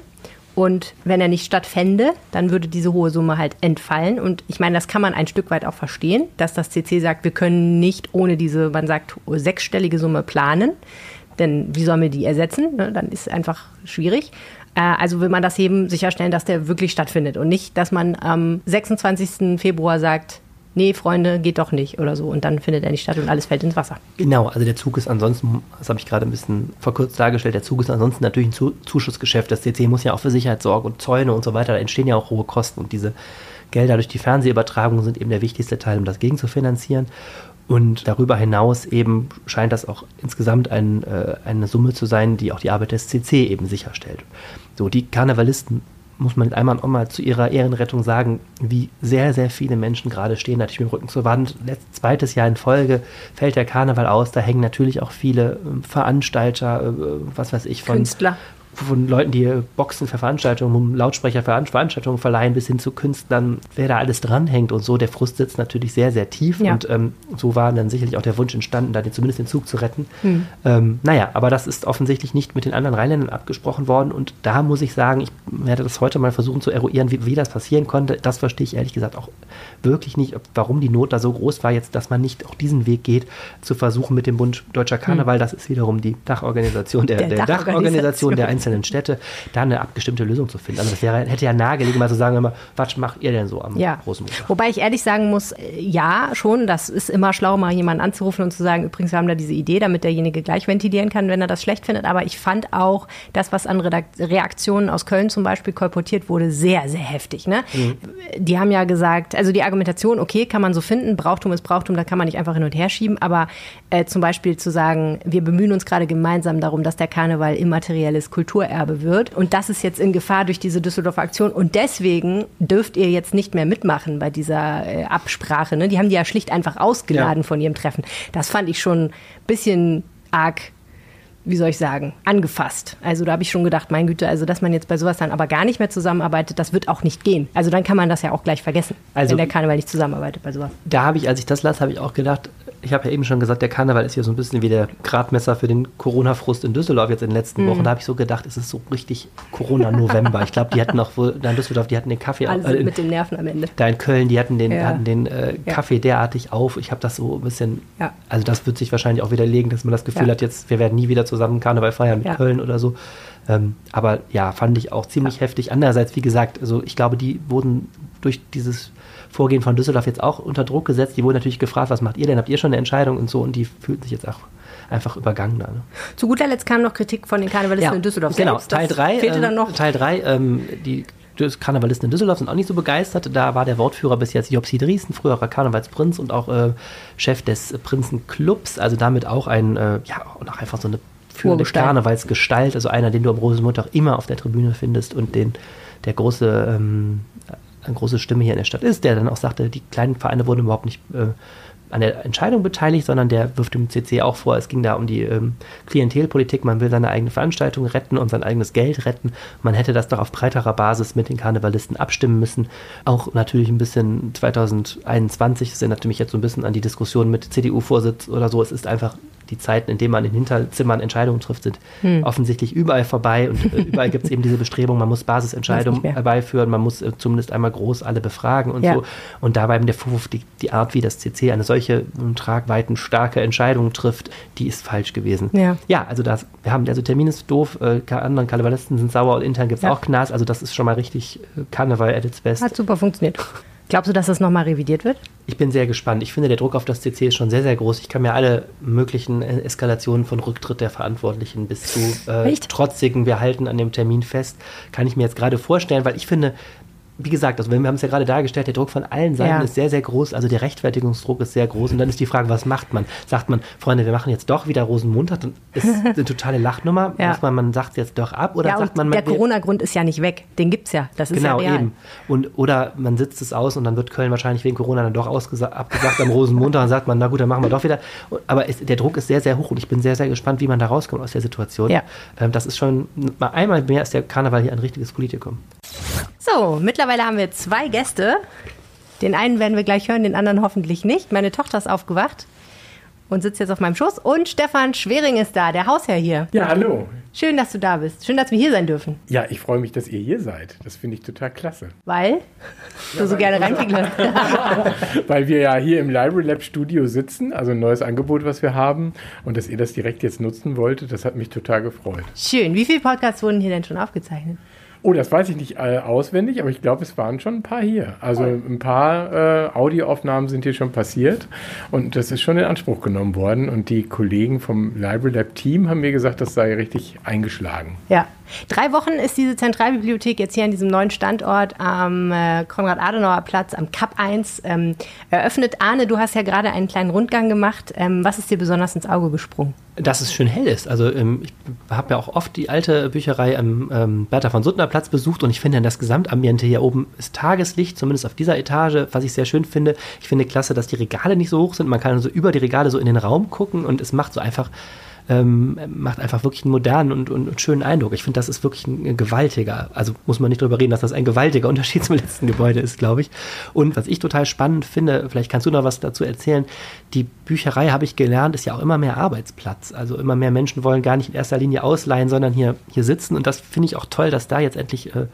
Und wenn er nicht stattfände, dann würde diese hohe Summe halt entfallen. Und ich meine, das kann man ein Stück weit auch verstehen, dass das CC sagt, wir können nicht ohne diese, man sagt, sechsstellige Summe planen. Denn wie sollen wir die ersetzen? Ne, dann ist es einfach schwierig. Äh, also will man das eben sicherstellen, dass der wirklich stattfindet und nicht, dass man am 26. Februar sagt, nee, Freunde, geht doch nicht oder so. Und dann findet er nicht statt und alles fällt ins Wasser. Genau, also der Zug ist ansonsten, das habe ich gerade ein bisschen verkürzt dargestellt, der Zug ist ansonsten natürlich ein Zuschussgeschäft. Das CC muss ja auch für Sicherheit sorgen und Zäune und so weiter. Da entstehen ja auch hohe Kosten und diese Gelder durch die Fernsehübertragung sind eben der wichtigste Teil, um das gegenzufinanzieren. Und darüber hinaus eben scheint das auch insgesamt ein, äh, eine Summe zu sein, die auch die Arbeit des CC eben sicherstellt. So, die Karnevalisten muss man einmal auch mal zu ihrer Ehrenrettung sagen, wie sehr, sehr viele Menschen gerade stehen, natürlich mit dem Rücken zur Wand. Letztes, zweites Jahr in Folge fällt der Karneval aus, da hängen natürlich auch viele ähm, Veranstalter, äh, was weiß ich, von Künstler von Leuten, die Boxen für Veranstaltungen, um Lautsprecher für Veranstaltungen verleihen, bis hin zu Künstlern, wer da alles dranhängt und so. Der Frust sitzt natürlich sehr, sehr tief ja. und ähm, so war dann sicherlich auch der Wunsch entstanden, da den, zumindest den Zug zu retten. Hm. Ähm, naja, aber das ist offensichtlich nicht mit den anderen Rheinländern abgesprochen worden und da muss ich sagen, ich werde das heute mal versuchen zu eruieren, wie, wie das passieren konnte. Das verstehe ich ehrlich gesagt auch wirklich nicht, warum die Not da so groß war, jetzt, dass man nicht auch diesen Weg geht, zu versuchen mit dem Bund Deutscher Karneval, hm. das ist wiederum die Dachorganisation der, der, der Dachorganisation der einzelnen Städte, da eine abgestimmte Lösung zu finden. Also das wäre, hätte ja nahegelegen, mal zu sagen, immer, was macht ihr denn so am ja. Großmutter? Wobei ich ehrlich sagen muss, äh, ja, schon, das ist immer schlau, mal jemanden anzurufen und zu sagen, übrigens, wir haben da diese Idee, damit derjenige gleich ventilieren kann, wenn er das schlecht findet. Aber ich fand auch das, was an Reaktionen aus Köln zum Beispiel kolportiert wurde, sehr, sehr heftig. Ne? Mhm. Die haben ja gesagt, also die Argumentation, okay, kann man so finden, Brauchtum ist Brauchtum, da kann man nicht einfach hin und her schieben, aber äh, zum Beispiel zu sagen, wir bemühen uns gerade gemeinsam darum, dass der Karneval immaterielles Kulturerbe wird und das ist jetzt in Gefahr durch diese Düsseldorfer Aktion und deswegen dürft ihr jetzt nicht mehr mitmachen bei dieser äh, Absprache. Ne? Die haben die ja schlicht einfach ausgeladen ja. von ihrem Treffen. Das fand ich schon ein bisschen arg wie soll ich sagen, angefasst. Also da habe ich schon gedacht, mein Güte, also dass man jetzt bei sowas dann aber gar nicht mehr zusammenarbeitet, das wird auch nicht gehen. Also dann kann man das ja auch gleich vergessen, also, wenn der Karneval nicht zusammenarbeitet bei sowas. Da habe ich, als ich das las, habe ich auch gedacht, ich habe ja eben schon gesagt, der Karneval ist hier so ein bisschen wie der Gradmesser für den Corona-Frust in Düsseldorf jetzt in den letzten mhm. Wochen. Da habe ich so gedacht, es ist so richtig Corona-November. ich glaube, die hatten auch wohl, da in Düsseldorf, die hatten den Kaffee. Alle äh, mit den Nerven am Ende. Da in Köln, die hatten den, ja. hatten den äh, Kaffee ja. derartig auf. Ich habe das so ein bisschen, ja. also das wird sich wahrscheinlich auch widerlegen, dass man das Gefühl hat, jetzt, wir werden nie wieder zusammen Karneval feiern mit Köln oder so. Ähm, aber ja, fand ich auch ziemlich heftig. Andererseits, wie gesagt, also ich glaube, die wurden durch dieses Vorgehen von Düsseldorf jetzt auch unter Druck gesetzt. Die wurden natürlich gefragt, was macht ihr denn? Habt ihr schon eine Entscheidung und so? Und die fühlten sich jetzt auch einfach übergangen da. Ne? Zu guter Letzt kam noch Kritik von den Karnevalisten ja, in Düsseldorf. Genau, selbst. Teil 3. Fehlte ähm, dann noch. Teil 3, ähm, die Karnevalisten in Düsseldorf sind auch nicht so begeistert. Da war der Wortführer bis jetzt Jobsi Driesen, früherer Karnevalsprinz und auch äh, Chef des Prinzenclubs, also damit auch ein, äh, ja, auch einfach so eine führende Karnevalsgestalt, also einer, den du am Rosenmontag immer auf der Tribüne findest und den der große ähm, eine große Stimme hier in der Stadt ist, der dann auch sagte, die kleinen Vereine wurden überhaupt nicht äh, an der Entscheidung beteiligt, sondern der wirft dem CC auch vor, es ging da um die ähm, Klientelpolitik, man will seine eigene Veranstaltung retten und sein eigenes Geld retten. Man hätte das doch auf breiterer Basis mit den Karnevalisten abstimmen müssen. Auch natürlich ein bisschen 2021, das erinnert mich jetzt so ein bisschen an die Diskussion mit CDU-Vorsitz oder so. Es ist einfach die Zeiten, in denen man in Hinterzimmern Entscheidungen trifft, sind hm. offensichtlich überall vorbei und äh, überall gibt es eben diese Bestrebung, man muss Basisentscheidungen herbeiführen, man muss äh, zumindest einmal groß alle befragen und ja. so. Und dabei eben der Vorwurf, die, die, Art, wie das CC eine solche um, Tragweiten starke Entscheidung trifft, die ist falsch gewesen. Ja, ja also das, wir haben, also Termin ist doof, äh, anderen Karnevalisten sind sauer und intern gibt es ja. auch Knast, also das ist schon mal richtig äh, Karneval at its best. Hat super funktioniert. Glaubst du, dass das nochmal revidiert wird? Ich bin sehr gespannt. Ich finde, der Druck auf das CC ist schon sehr, sehr groß. Ich kann mir alle möglichen äh, Eskalationen von Rücktritt der Verantwortlichen bis zu äh, trotzigen, wir halten an dem Termin fest, kann ich mir jetzt gerade vorstellen, weil ich finde, wie gesagt, also wir haben es ja gerade dargestellt, der Druck von allen Seiten ja. ist sehr, sehr groß. Also der Rechtfertigungsdruck ist sehr groß. Und dann ist die Frage, was macht man? Sagt man, Freunde, wir machen jetzt doch wieder Rosenmontag, dann ist eine totale Lachnummer. Ja. Man, man sagt jetzt doch ab oder ja, sagt man... Der Corona-Grund ist ja nicht weg, den gibt es ja. Das ist genau, ja real. eben. Und, oder man sitzt es aus und dann wird Köln wahrscheinlich wegen Corona dann doch abgesagt am Rosenmontag und sagt man, na gut, dann machen wir doch wieder. Aber es, der Druck ist sehr, sehr hoch und ich bin sehr, sehr gespannt, wie man da rauskommt aus der Situation. Ja. Ähm, das ist schon, einmal mehr ist der Karneval hier ein richtiges Politikum. So, mittlerweile haben wir zwei Gäste. Den einen werden wir gleich hören, den anderen hoffentlich nicht. Meine Tochter ist aufgewacht und sitzt jetzt auf meinem Schoß. Und Stefan Schwering ist da, der Hausherr hier. Ja, hallo. Schön, dass du da bist. Schön, dass wir hier sein dürfen. Ja, ich freue mich, dass ihr hier seid. Das finde ich total klasse. Weil? Du ja, so gerne reinfliegen Weil wir ja hier im Library Lab Studio sitzen, also ein neues Angebot, was wir haben. Und dass ihr das direkt jetzt nutzen wolltet, das hat mich total gefreut. Schön. Wie viele Podcasts wurden hier denn schon aufgezeichnet? Oh, das weiß ich nicht äh, auswendig, aber ich glaube, es waren schon ein paar hier. Also ein paar äh, Audioaufnahmen sind hier schon passiert und das ist schon in Anspruch genommen worden. Und die Kollegen vom Library Lab Team haben mir gesagt, das sei richtig eingeschlagen. Ja, Drei Wochen ist diese Zentralbibliothek jetzt hier an diesem neuen Standort am äh, Konrad-Adenauer-Platz, am Kap 1, ähm, eröffnet. Arne, du hast ja gerade einen kleinen Rundgang gemacht. Ähm, was ist dir besonders ins Auge gesprungen? Dass es schön hell ist. Also ähm, ich habe ja auch oft die alte Bücherei am ähm, Bertha von Suttner Platz besucht und ich finde das Gesamtambiente hier oben ist Tageslicht, zumindest auf dieser Etage, was ich sehr schön finde. Ich finde klasse, dass die Regale nicht so hoch sind. Man kann also über die Regale so in den Raum gucken und es macht so einfach ähm, macht einfach wirklich einen modernen und, und, und schönen Eindruck. Ich finde, das ist wirklich ein gewaltiger, also muss man nicht drüber reden, dass das ein gewaltiger Unterschied zum letzten Gebäude ist, glaube ich. Und was ich total spannend finde, vielleicht kannst du noch was dazu erzählen, die Bücherei, habe ich gelernt, ist ja auch immer mehr Arbeitsplatz. Also immer mehr Menschen wollen gar nicht in erster Linie ausleihen, sondern hier, hier sitzen. Und das finde ich auch toll, dass da jetzt endlich äh,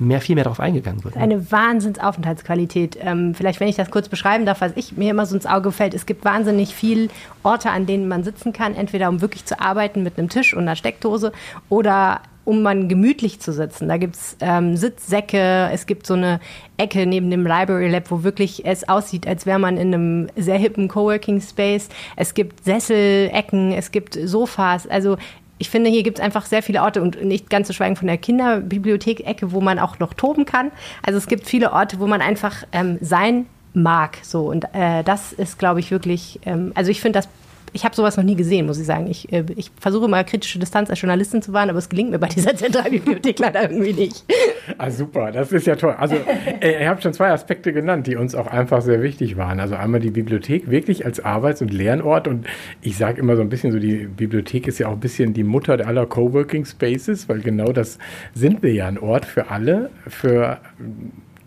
mehr, viel mehr darauf eingegangen wird. Ne? Eine Wahnsinnsaufenthaltsqualität. Ähm, vielleicht, wenn ich das kurz beschreiben darf, was ich mir immer so ins Auge fällt, es gibt wahnsinnig viele Orte, an denen man sitzen kann, entweder um wirklich zu arbeiten mit einem Tisch und einer Steckdose oder um man gemütlich zu sitzen. Da gibt es ähm, Sitzsäcke, es gibt so eine Ecke neben dem Library Lab, wo wirklich es aussieht, als wäre man in einem sehr hippen Coworking Space. Es gibt Sesselecken, es gibt Sofas. Also ich finde, hier gibt es einfach sehr viele Orte und nicht ganz zu schweigen von der Kinderbibliothek-Ecke, wo man auch noch toben kann. Also es gibt viele Orte, wo man einfach ähm, sein mag. So und äh, das ist, glaube ich, wirklich. Ähm, also ich finde, das ich habe sowas noch nie gesehen, muss ich sagen. Ich, äh, ich versuche mal kritische Distanz als Journalistin zu wahren, aber es gelingt mir bei dieser Zentralbibliothek leider irgendwie nicht. Ah, super, das ist ja toll. Also, äh, ihr habt schon zwei Aspekte genannt, die uns auch einfach sehr wichtig waren. Also einmal die Bibliothek wirklich als Arbeits- und Lernort. Und ich sage immer so ein bisschen so, die Bibliothek ist ja auch ein bisschen die Mutter aller Coworking Spaces, weil genau das sind wir ja ein Ort für alle, für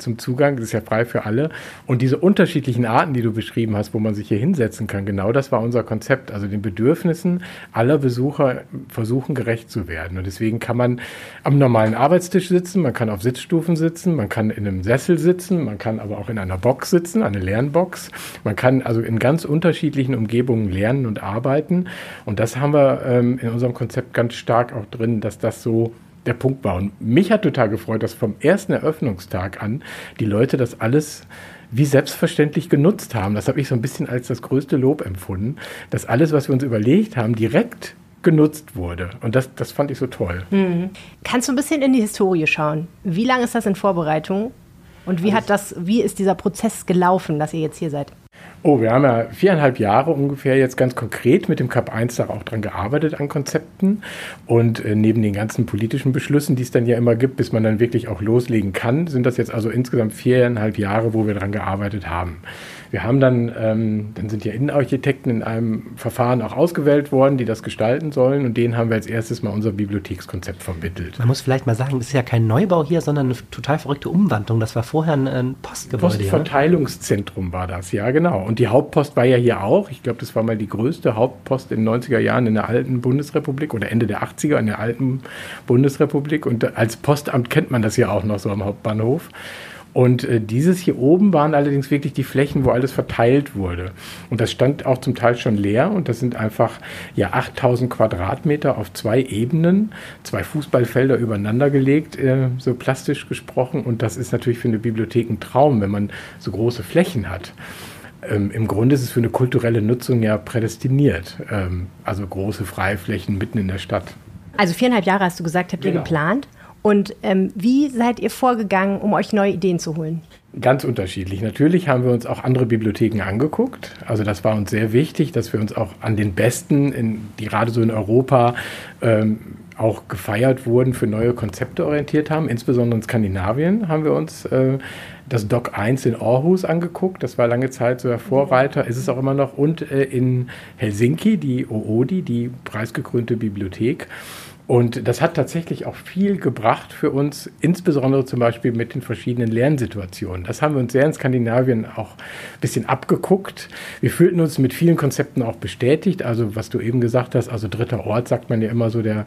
zum Zugang, das ist ja frei für alle. Und diese unterschiedlichen Arten, die du beschrieben hast, wo man sich hier hinsetzen kann, genau das war unser Konzept. Also den Bedürfnissen aller Besucher versuchen gerecht zu werden. Und deswegen kann man am normalen Arbeitstisch sitzen, man kann auf Sitzstufen sitzen, man kann in einem Sessel sitzen, man kann aber auch in einer Box sitzen, eine Lernbox. Man kann also in ganz unterschiedlichen Umgebungen lernen und arbeiten. Und das haben wir ähm, in unserem Konzept ganz stark auch drin, dass das so der Punkt war. Und mich hat total gefreut, dass vom ersten Eröffnungstag an die Leute das alles wie selbstverständlich genutzt haben. Das habe ich so ein bisschen als das größte Lob empfunden, dass alles, was wir uns überlegt haben, direkt genutzt wurde. Und das, das fand ich so toll. Mhm. Kannst du ein bisschen in die Historie schauen? Wie lange ist das in Vorbereitung? Und wie also hat das, wie ist dieser Prozess gelaufen, dass ihr jetzt hier seid? Oh, wir haben ja viereinhalb Jahre ungefähr jetzt ganz konkret mit dem Cup 1 da auch dran gearbeitet an Konzepten. Und äh, neben den ganzen politischen Beschlüssen, die es dann ja immer gibt, bis man dann wirklich auch loslegen kann, sind das jetzt also insgesamt viereinhalb Jahre, wo wir dran gearbeitet haben. Wir haben dann, ähm, dann sind ja Innenarchitekten in einem Verfahren auch ausgewählt worden, die das gestalten sollen und denen haben wir als erstes mal unser Bibliothekskonzept vermittelt. Man muss vielleicht mal sagen, das ist ja kein Neubau hier, sondern eine total verrückte Umwandlung. Das war vorher ein Postgebäude. Postverteilungszentrum war das, ja genau. Und die Hauptpost war ja hier auch. Ich glaube, das war mal die größte Hauptpost in den 90er Jahren in der alten Bundesrepublik oder Ende der 80er in der alten Bundesrepublik. Und als Postamt kennt man das ja auch noch so am Hauptbahnhof. Und äh, dieses hier oben waren allerdings wirklich die Flächen, wo alles verteilt wurde. Und das stand auch zum Teil schon leer. Und das sind einfach ja 8000 Quadratmeter auf zwei Ebenen, zwei Fußballfelder übereinander gelegt, äh, so plastisch gesprochen. Und das ist natürlich für eine Bibliothek ein Traum, wenn man so große Flächen hat. Ähm, Im Grunde ist es für eine kulturelle Nutzung ja prädestiniert. Ähm, also große Freiflächen mitten in der Stadt. Also viereinhalb Jahre hast du gesagt, habt ihr genau. geplant. Und ähm, wie seid ihr vorgegangen, um euch neue Ideen zu holen? Ganz unterschiedlich. Natürlich haben wir uns auch andere Bibliotheken angeguckt. Also das war uns sehr wichtig, dass wir uns auch an den Besten, in, die gerade so in Europa ähm, auch gefeiert wurden, für neue Konzepte orientiert haben. Insbesondere in Skandinavien haben wir uns äh, das Doc 1 in Aarhus angeguckt. Das war lange Zeit so der Vorreiter, ist es auch immer noch. Und äh, in Helsinki, die OODI, die preisgekrönte Bibliothek. Und das hat tatsächlich auch viel gebracht für uns, insbesondere zum Beispiel mit den verschiedenen Lernsituationen. Das haben wir uns sehr in Skandinavien auch ein bisschen abgeguckt. Wir fühlten uns mit vielen Konzepten auch bestätigt. Also was du eben gesagt hast, also dritter Ort sagt man ja immer so der,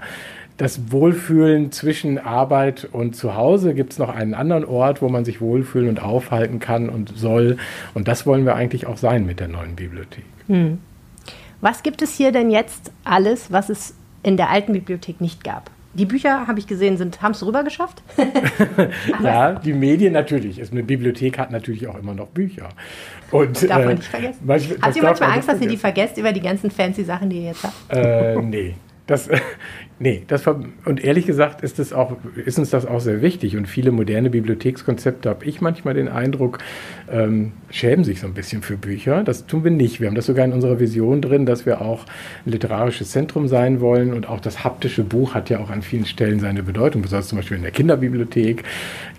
das Wohlfühlen zwischen Arbeit und Zuhause. Gibt es noch einen anderen Ort, wo man sich wohlfühlen und aufhalten kann und soll? Und das wollen wir eigentlich auch sein mit der neuen Bibliothek. Hm. Was gibt es hier denn jetzt alles, was es in der alten Bibliothek nicht gab. Die Bücher, habe ich gesehen, haben es rüber geschafft. ja, die Medien natürlich. Eine Bibliothek hat natürlich auch immer noch Bücher. Und, Darf man äh, nicht vergessen. Manchmal, habt ihr manchmal Angst, dass ihr die vergesst über die ganzen fancy Sachen, die ihr jetzt habt? Äh, nee. Das, nee, das war, und ehrlich gesagt ist, das auch, ist uns das auch sehr wichtig. Und viele moderne Bibliothekskonzepte, habe ich manchmal den Eindruck, ähm, schämen sich so ein bisschen für Bücher. Das tun wir nicht. Wir haben das sogar in unserer Vision drin, dass wir auch ein literarisches Zentrum sein wollen. Und auch das haptische Buch hat ja auch an vielen Stellen seine Bedeutung, besonders zum Beispiel in der Kinderbibliothek.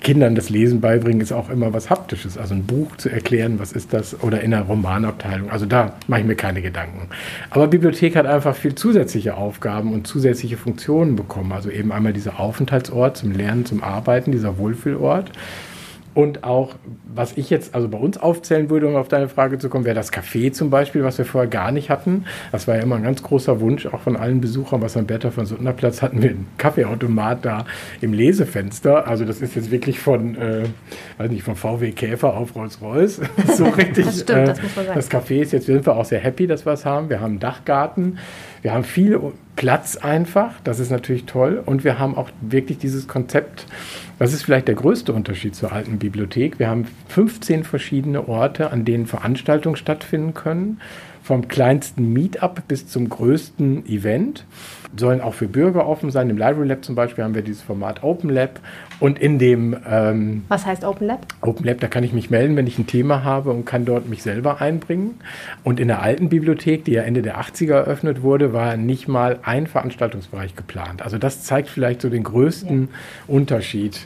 Kindern das Lesen beibringen ist auch immer was Haptisches. Also ein Buch zu erklären, was ist das, oder in der Romanabteilung. Also da mache ich mir keine Gedanken. Aber Bibliothek hat einfach viel zusätzliche Aufgaben und zusätzliche Funktionen bekommen. Also eben einmal dieser Aufenthaltsort zum Lernen, zum Arbeiten, dieser Wohlfühlort. Und auch, was ich jetzt also bei uns aufzählen würde, um auf deine Frage zu kommen, wäre das Café zum Beispiel, was wir vorher gar nicht hatten. Das war ja immer ein ganz großer Wunsch, auch von allen Besuchern. Was am Bertha von Suttner Platz hatten wir einen Kaffeeautomat da im Lesefenster. Also das ist jetzt wirklich von, äh, weiß nicht, von VW Käfer auf Rolls-Royce. so richtig. das stimmt, äh, das muss man sagen. Das Café ist jetzt, sind wir auch sehr happy, dass wir es haben. Wir haben einen Dachgarten. Wir haben viel Platz einfach. Das ist natürlich toll. Und wir haben auch wirklich dieses Konzept, das ist vielleicht der größte Unterschied zur alten Bibliothek. Wir haben 15 verschiedene Orte, an denen Veranstaltungen stattfinden können. Vom kleinsten Meetup bis zum größten Event. Sollen auch für Bürger offen sein. Im Library Lab zum Beispiel haben wir dieses Format Open Lab. Und in dem. Ähm, Was heißt Open Lab? Open Lab, da kann ich mich melden, wenn ich ein Thema habe und kann dort mich selber einbringen. Und in der alten Bibliothek, die ja Ende der 80er eröffnet wurde, war nicht mal ein Veranstaltungsbereich geplant. Also das zeigt vielleicht so den größten ja. Unterschied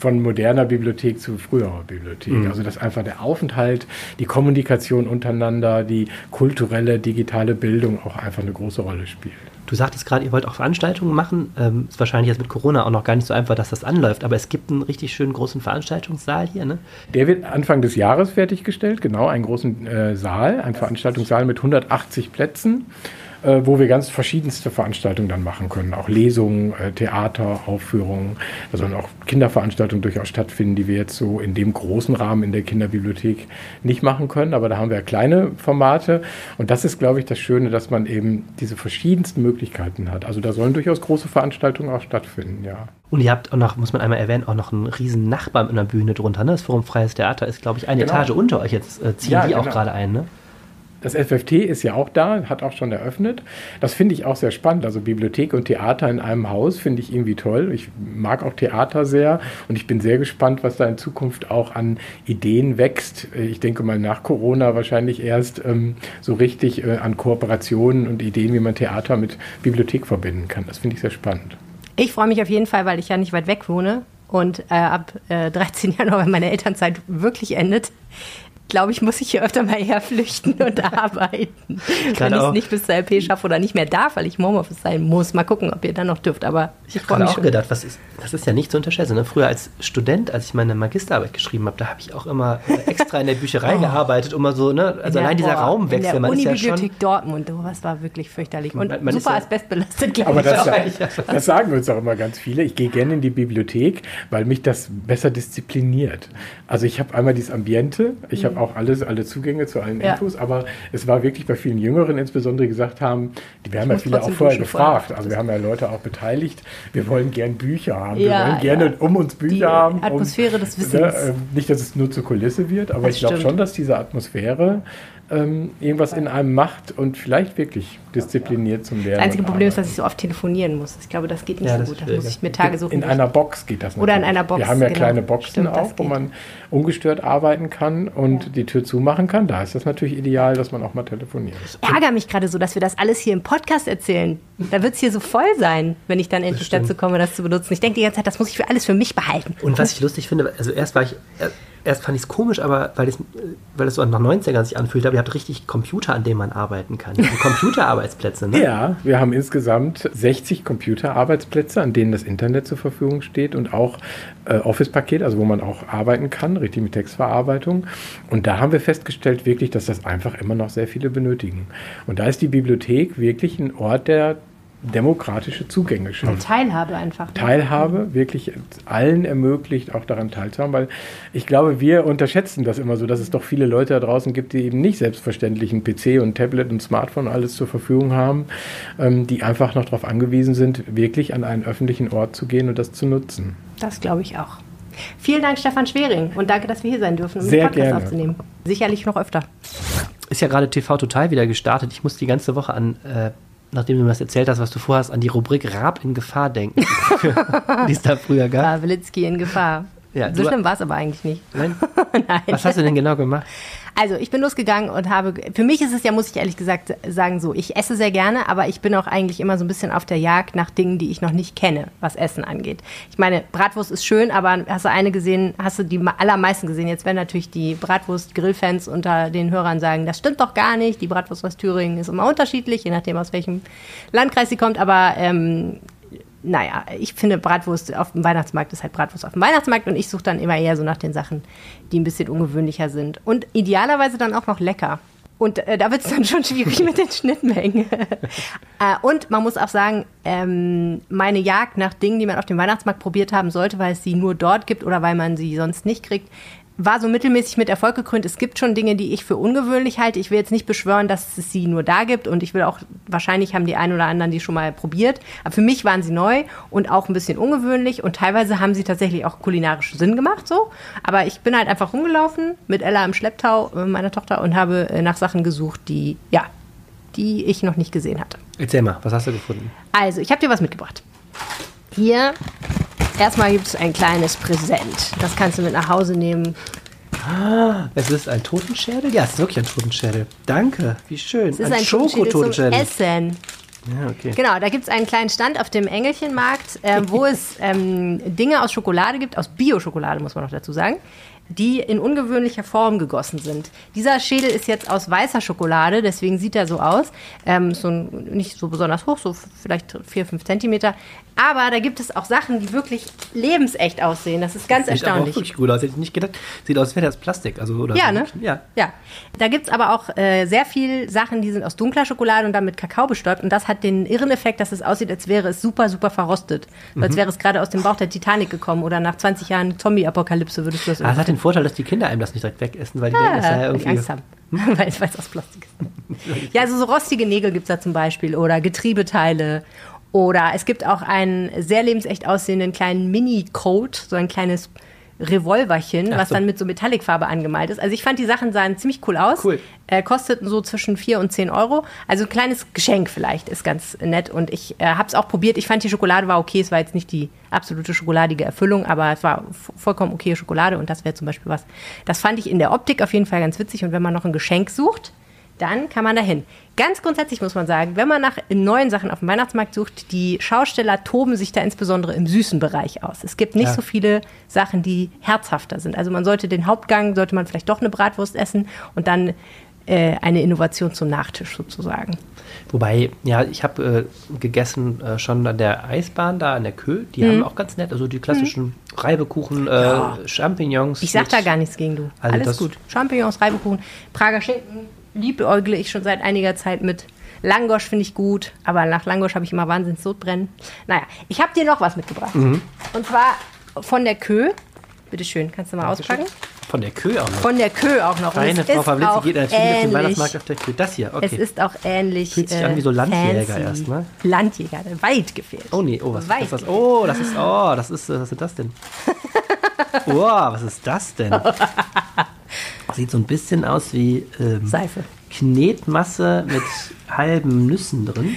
von moderner Bibliothek zu früherer Bibliothek. Mhm. Also dass einfach der Aufenthalt, die Kommunikation untereinander, die kulturelle, digitale Bildung auch einfach eine große Rolle spielt. Du sagtest gerade, ihr wollt auch Veranstaltungen machen. Ähm, ist wahrscheinlich jetzt mit Corona auch noch gar nicht so einfach, dass das anläuft, aber es gibt einen richtig schönen großen Veranstaltungssaal hier, ne? Der wird Anfang des Jahres fertiggestellt, genau, einen großen äh, Saal, ein Veranstaltungssaal mit 180 Plätzen äh, wo wir ganz verschiedenste Veranstaltungen dann machen können. Auch Lesungen, äh, Theater, Aufführungen. Da sollen auch Kinderveranstaltungen durchaus stattfinden, die wir jetzt so in dem großen Rahmen in der Kinderbibliothek nicht machen können. Aber da haben wir kleine Formate. Und das ist, glaube ich, das Schöne, dass man eben diese verschiedensten Möglichkeiten hat. Also da sollen durchaus große Veranstaltungen auch stattfinden, ja. Und ihr habt auch noch, muss man einmal erwähnen, auch noch einen riesen Nachbarn in der Bühne drunter. Ne? Das Forum Freies Theater ist, glaube ich, eine genau. Etage unter euch. Jetzt äh, ziehen ja, die genau. auch gerade ein, ne? Das FFT ist ja auch da, hat auch schon eröffnet. Das finde ich auch sehr spannend. Also Bibliothek und Theater in einem Haus finde ich irgendwie toll. Ich mag auch Theater sehr und ich bin sehr gespannt, was da in Zukunft auch an Ideen wächst. Ich denke mal nach Corona wahrscheinlich erst ähm, so richtig äh, an Kooperationen und Ideen, wie man Theater mit Bibliothek verbinden kann. Das finde ich sehr spannend. Ich freue mich auf jeden Fall, weil ich ja nicht weit weg wohne und äh, ab äh, 13 Januar, wenn meine Elternzeit wirklich endet, glaube ich, muss ich hier öfter mal herflüchten und arbeiten. Wenn ich es nicht bis zur LP schaffe oder nicht mehr darf, weil ich im Homeoffice sein muss. Mal gucken, ob ihr dann noch dürft. Aber ich, ich habe auch schon. gedacht, was ist, das ist ja nicht zu unterschätzen. Ne? Früher als Student, als ich meine Magisterarbeit geschrieben habe, da habe ich auch immer extra in der Bücherei oh. gearbeitet, um mal so, ne, also allein dieser boah, Raumwechsel. In der Unibibliothek ja Dortmund, oh, was war wirklich fürchterlich. Und man, man super ja, asbestbelastet, glaube ich. Das, auch. das sagen uns auch immer ganz viele. Ich gehe gerne in die Bibliothek, weil mich das besser diszipliniert. Also ich habe einmal dieses Ambiente, ich habe auch alles, alle Zugänge zu allen ja. Infos, aber es war wirklich bei vielen Jüngeren insbesondere gesagt haben, die, wir haben ja viele auch vorher gefragt, vorher. also wir haben ja Leute auch beteiligt, wir wollen gern Bücher haben, ja, wir wollen gerne um uns Bücher die haben. Atmosphäre um, des Wissens. Ne, nicht, dass es nur zur Kulisse wird, aber das ich glaube schon, dass diese Atmosphäre ähm, irgendwas in einem macht und vielleicht wirklich diszipliniert zum Lernen. Das einzige Problem ist, dass ich so oft telefonieren muss. Ich glaube, das geht nicht ja, so gut. Da muss ich mir Tage suchen. In einer Box geht das natürlich. Oder in einer Box. Wir haben ja genau. kleine Boxen Stimmt, auch, wo man ungestört arbeiten kann und ja. die Tür zumachen kann. Da ist das natürlich ideal, dass man auch mal telefoniert. Ich ärgere mich gerade so, dass wir das alles hier im Podcast erzählen. Da wird es hier so voll sein, wenn ich dann endlich dazu komme, das zu benutzen. Ich denke die ganze Zeit, das muss ich für alles für mich behalten. Und was ich lustig finde, also erst war ich erst fand ich es komisch, aber weil es, weil so nach 90ern sich anfühlt, aber ihr habt richtig Computer, an denen man arbeiten kann. Computerarbeitsplätze, ne? Ja, wir haben insgesamt 60 Computerarbeitsplätze, an denen das Internet zur Verfügung steht und auch äh, Office-Paket, also wo man auch arbeiten kann, richtig mit Textverarbeitung. Und da haben wir festgestellt wirklich, dass das einfach immer noch sehr viele benötigen. Und da ist die Bibliothek wirklich ein Ort der demokratische Zugänge schaffen. Teilhabe einfach. Ne? Teilhabe, wirklich allen ermöglicht, auch daran teilzuhaben, weil ich glaube, wir unterschätzen das immer so, dass es doch viele Leute da draußen gibt, die eben nicht selbstverständlich einen PC und Tablet und Smartphone alles zur Verfügung haben, ähm, die einfach noch darauf angewiesen sind, wirklich an einen öffentlichen Ort zu gehen und das zu nutzen. Das glaube ich auch. Vielen Dank, Stefan Schwering, und danke, dass wir hier sein dürfen, um Sehr den Podcast gerne. aufzunehmen. Sicherlich noch öfter. Ist ja gerade TV Total wieder gestartet. Ich muss die ganze Woche an äh, nachdem du mir das erzählt hast, was du vorhast, an die Rubrik Raab in Gefahr denken, die es da früher gab. Pawlitzki in Gefahr. Ja, so schlimm war es aber eigentlich nicht. Nein? Nein? Was hast du denn genau gemacht? Also ich bin losgegangen und habe, für mich ist es ja, muss ich ehrlich gesagt sagen, so, ich esse sehr gerne, aber ich bin auch eigentlich immer so ein bisschen auf der Jagd nach Dingen, die ich noch nicht kenne, was Essen angeht. Ich meine, Bratwurst ist schön, aber hast du eine gesehen, hast du die allermeisten gesehen. Jetzt werden natürlich die Bratwurst-Grillfans unter den Hörern sagen, das stimmt doch gar nicht, die Bratwurst aus Thüringen ist immer unterschiedlich, je nachdem aus welchem Landkreis sie kommt, aber ähm, naja, ich finde Bratwurst auf dem Weihnachtsmarkt ist halt Bratwurst auf dem Weihnachtsmarkt und ich suche dann immer eher so nach den Sachen, die ein bisschen ungewöhnlicher sind. Und idealerweise dann auch noch lecker. Und äh, da wird es dann schon schwierig mit den Schnittmengen. äh, und man muss auch sagen, ähm, meine Jagd nach Dingen, die man auf dem Weihnachtsmarkt probiert haben sollte, weil es sie nur dort gibt oder weil man sie sonst nicht kriegt, war so mittelmäßig mit Erfolg gekrönt. Es gibt schon Dinge, die ich für ungewöhnlich halte. Ich will jetzt nicht beschwören, dass es sie nur da gibt und ich will auch, wahrscheinlich haben die einen oder anderen die schon mal probiert. Aber für mich waren sie neu und auch ein bisschen ungewöhnlich und teilweise haben sie tatsächlich auch kulinarischen Sinn gemacht, so. Aber ich bin halt einfach rumgelaufen mit Ella im Schlepptau, äh, meiner Tochter, und habe äh, nach Sachen gesucht, die, ja, die ich noch nicht gesehen hatte. Erzähl mal, was hast du gefunden? Also, ich habe dir was mitgebracht. Hier Erstmal gibt es ein kleines Präsent. Das kannst du mit nach Hause nehmen. Ah, es ist ein Totenschädel? Ja, es ist wirklich ein Totenschädel. Danke, wie schön. Es ist ein, ein Schokototenschädel. Essen. Ja, okay. Genau, da gibt es einen kleinen Stand auf dem Engelchenmarkt, äh, wo es ähm, Dinge aus Schokolade gibt, aus Bio-Schokolade, muss man noch dazu sagen die in ungewöhnlicher Form gegossen sind. Dieser Schädel ist jetzt aus weißer Schokolade, deswegen sieht er so aus. Ähm, so ein, nicht so besonders hoch, so vielleicht 4, 5 Zentimeter. Aber da gibt es auch Sachen, die wirklich lebensecht aussehen. Das ist ganz das sieht erstaunlich. Sieht wirklich gut aus. Hätte ich nicht gedacht. Sieht aus, als wäre das Plastik. Also, oder ja, so. ne? Ja. ja. Da gibt es aber auch äh, sehr viel Sachen, die sind aus dunkler Schokolade und dann mit Kakao bestäubt. Und das hat den irren Effekt, dass es aussieht, als wäre es super, super verrostet. Mhm. Als wäre es gerade aus dem Bauch der Titanic gekommen oder nach 20 Jahren Zombie-Apokalypse würdest du das ah, den Vorteil, dass die Kinder einem das nicht direkt wegessen, weil die ah, denken, das sei ja irgendwie. Angst haben. Hm? weil es aus Plastik ist. ja, also so rostige Nägel gibt es da zum Beispiel oder Getriebeteile. Oder es gibt auch einen sehr lebensecht aussehenden kleinen Mini-Coat, so ein kleines Revolverchen, was so. dann mit so Metallicfarbe angemalt ist. Also ich fand, die Sachen sahen ziemlich cool aus. Cool. Äh, kosteten so zwischen 4 und 10 Euro. Also ein kleines Geschenk vielleicht ist ganz nett. Und ich äh, habe es auch probiert. Ich fand, die Schokolade war okay. Es war jetzt nicht die absolute schokoladige Erfüllung, aber es war vollkommen okay Schokolade. Und das wäre zum Beispiel was. Das fand ich in der Optik auf jeden Fall ganz witzig. Und wenn man noch ein Geschenk sucht, dann kann man dahin. Ganz grundsätzlich muss man sagen, wenn man nach neuen Sachen auf dem Weihnachtsmarkt sucht, die Schausteller toben sich da insbesondere im süßen Bereich aus. Es gibt nicht Ja. so viele Sachen, die herzhafter sind. Also man sollte den Hauptgang, sollte man vielleicht doch eine Bratwurst essen und dann äh, eine Innovation zum Nachtisch sozusagen. Wobei, ja, ich habe äh, gegessen äh, schon an der Eisbahn da an der Kö. Die Mhm. haben auch ganz nett, also die klassischen Reibekuchen, äh, Champignons. Ich sag da gar nichts gegen du. Also Alles gut. Champignons, Reibekuchen, Prager Schinken, liebäugle ich schon seit einiger Zeit mit. Langosch finde ich gut, aber nach Langosch habe ich immer wahnsinns Sodbrennen. Naja, ich habe dir noch was mitgebracht. Mhm. Und zwar von der Kö. Bitte schön, kannst du mal auspacken? Von der Kö auch noch. Von der Kö auch noch. Es Frau auch geht natürlich auf den. Weihnachtsmarkt auf der Kö. Das hier, Es okay. ist auch ähnlich. Fühlt sich an wie so Landjäger erstmal. Landjäger, weit gefehlt. Oh nee, oh, was Weit ist das? Oh, das ist, oh, das ist, äh, was ist das denn? Oh, was ist das denn? Sieht so ein bisschen aus wie ähm, Seife. Knetmasse mit halben Nüssen drin.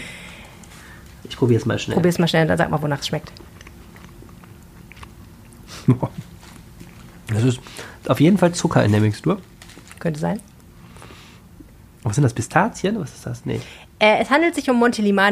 Ich probiere es mal schnell. Probier's mal schnell, dann sag mal, wonach es schmeckt. Das ist auf jeden Fall Zucker in der Mixtur. Könnte sein. Was sind das? Pistazien? Was ist das? Nee. Äh, es handelt sich um Montelimar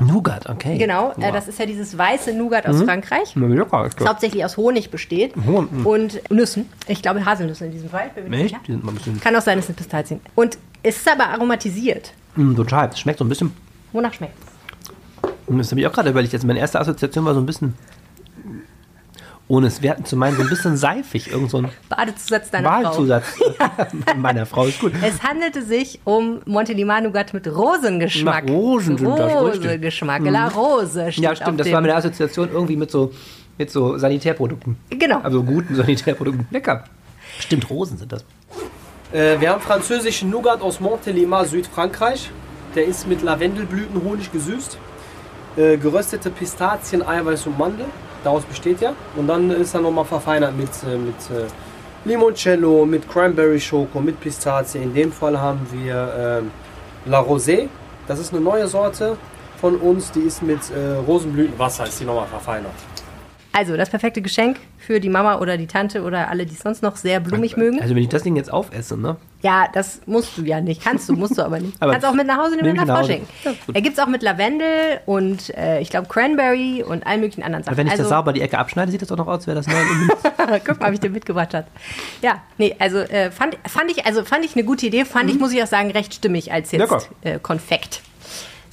Nougat. Okay. Genau, äh, das ist ja dieses weiße Nougat aus Frankreich. Na, lecker, ist Das hauptsächlich aus Honig besteht Honig, mm. und Nüssen. Ich glaube Haselnüsse in diesem Fall. Echt? Die sind mal ein bisschen Kann auch sein, es sind Pistazien. Und es ist aber aromatisiert. mm, total. Es schmeckt so ein bisschen. Wonach schmeckt es? Und Das habe ich auch gerade überlegt. Jetzt meine erste Assoziation war so ein bisschen, ohne es werten zu meinen, so ein bisschen seifig. Irgend so ein Badezusatz deiner Frau. Wahlzusatz. Meiner Frau ist gut. Es handelte sich um Montelimar Nougat mit Rosengeschmack. Nach Rosen sind das, richtig. Rosengeschmack. La Rose steht Ja, auf stimmt. Das war meine Assoziation irgendwie mit so, mit so Sanitärprodukten. Genau. Also guten Sanitärprodukten. Lecker. Stimmt, Rosen sind das. Äh, wir haben französischen Nougat aus Montélimar, Südfrankreich. Der ist mit Lavendelblütenhonig gesüßt. Äh, geröstete Pistazien, Eiweiß und Mandel. Daraus besteht ja. Und dann ist er nochmal verfeinert mit, äh, mit äh, Limoncello, mit Cranberry Schoko, mit Pistazie. In dem Fall haben wir ähm, La Rosée. Das ist eine neue Sorte von uns. Die ist mit äh, Rosenblütenwasser, ist die nochmal verfeinert. Also das perfekte Geschenk für die Mama oder die Tante oder alle, die es sonst noch sehr blumig mögen. Also wenn ich das Ding jetzt aufesse, ne? Ja, das musst du ja nicht. Kannst du, musst du aber nicht. Aber Kannst auch mit nach Hause nehmen nehm und nach Hause. Ja, gut. er gibt es auch mit Lavendel und äh, ich glaube Cranberry und allen möglichen anderen Sachen. Wenn ich also, das sauber die Ecke abschneide, sieht das auch noch aus, wäre das neu. Guck mal, wie ich dir mitgebracht hat. Ja, nee, also äh, fand, fand ich, also fand ich eine gute Idee, fand ich, muss ich auch sagen, recht stimmig als Mhm. Jetzt äh, Konfekt.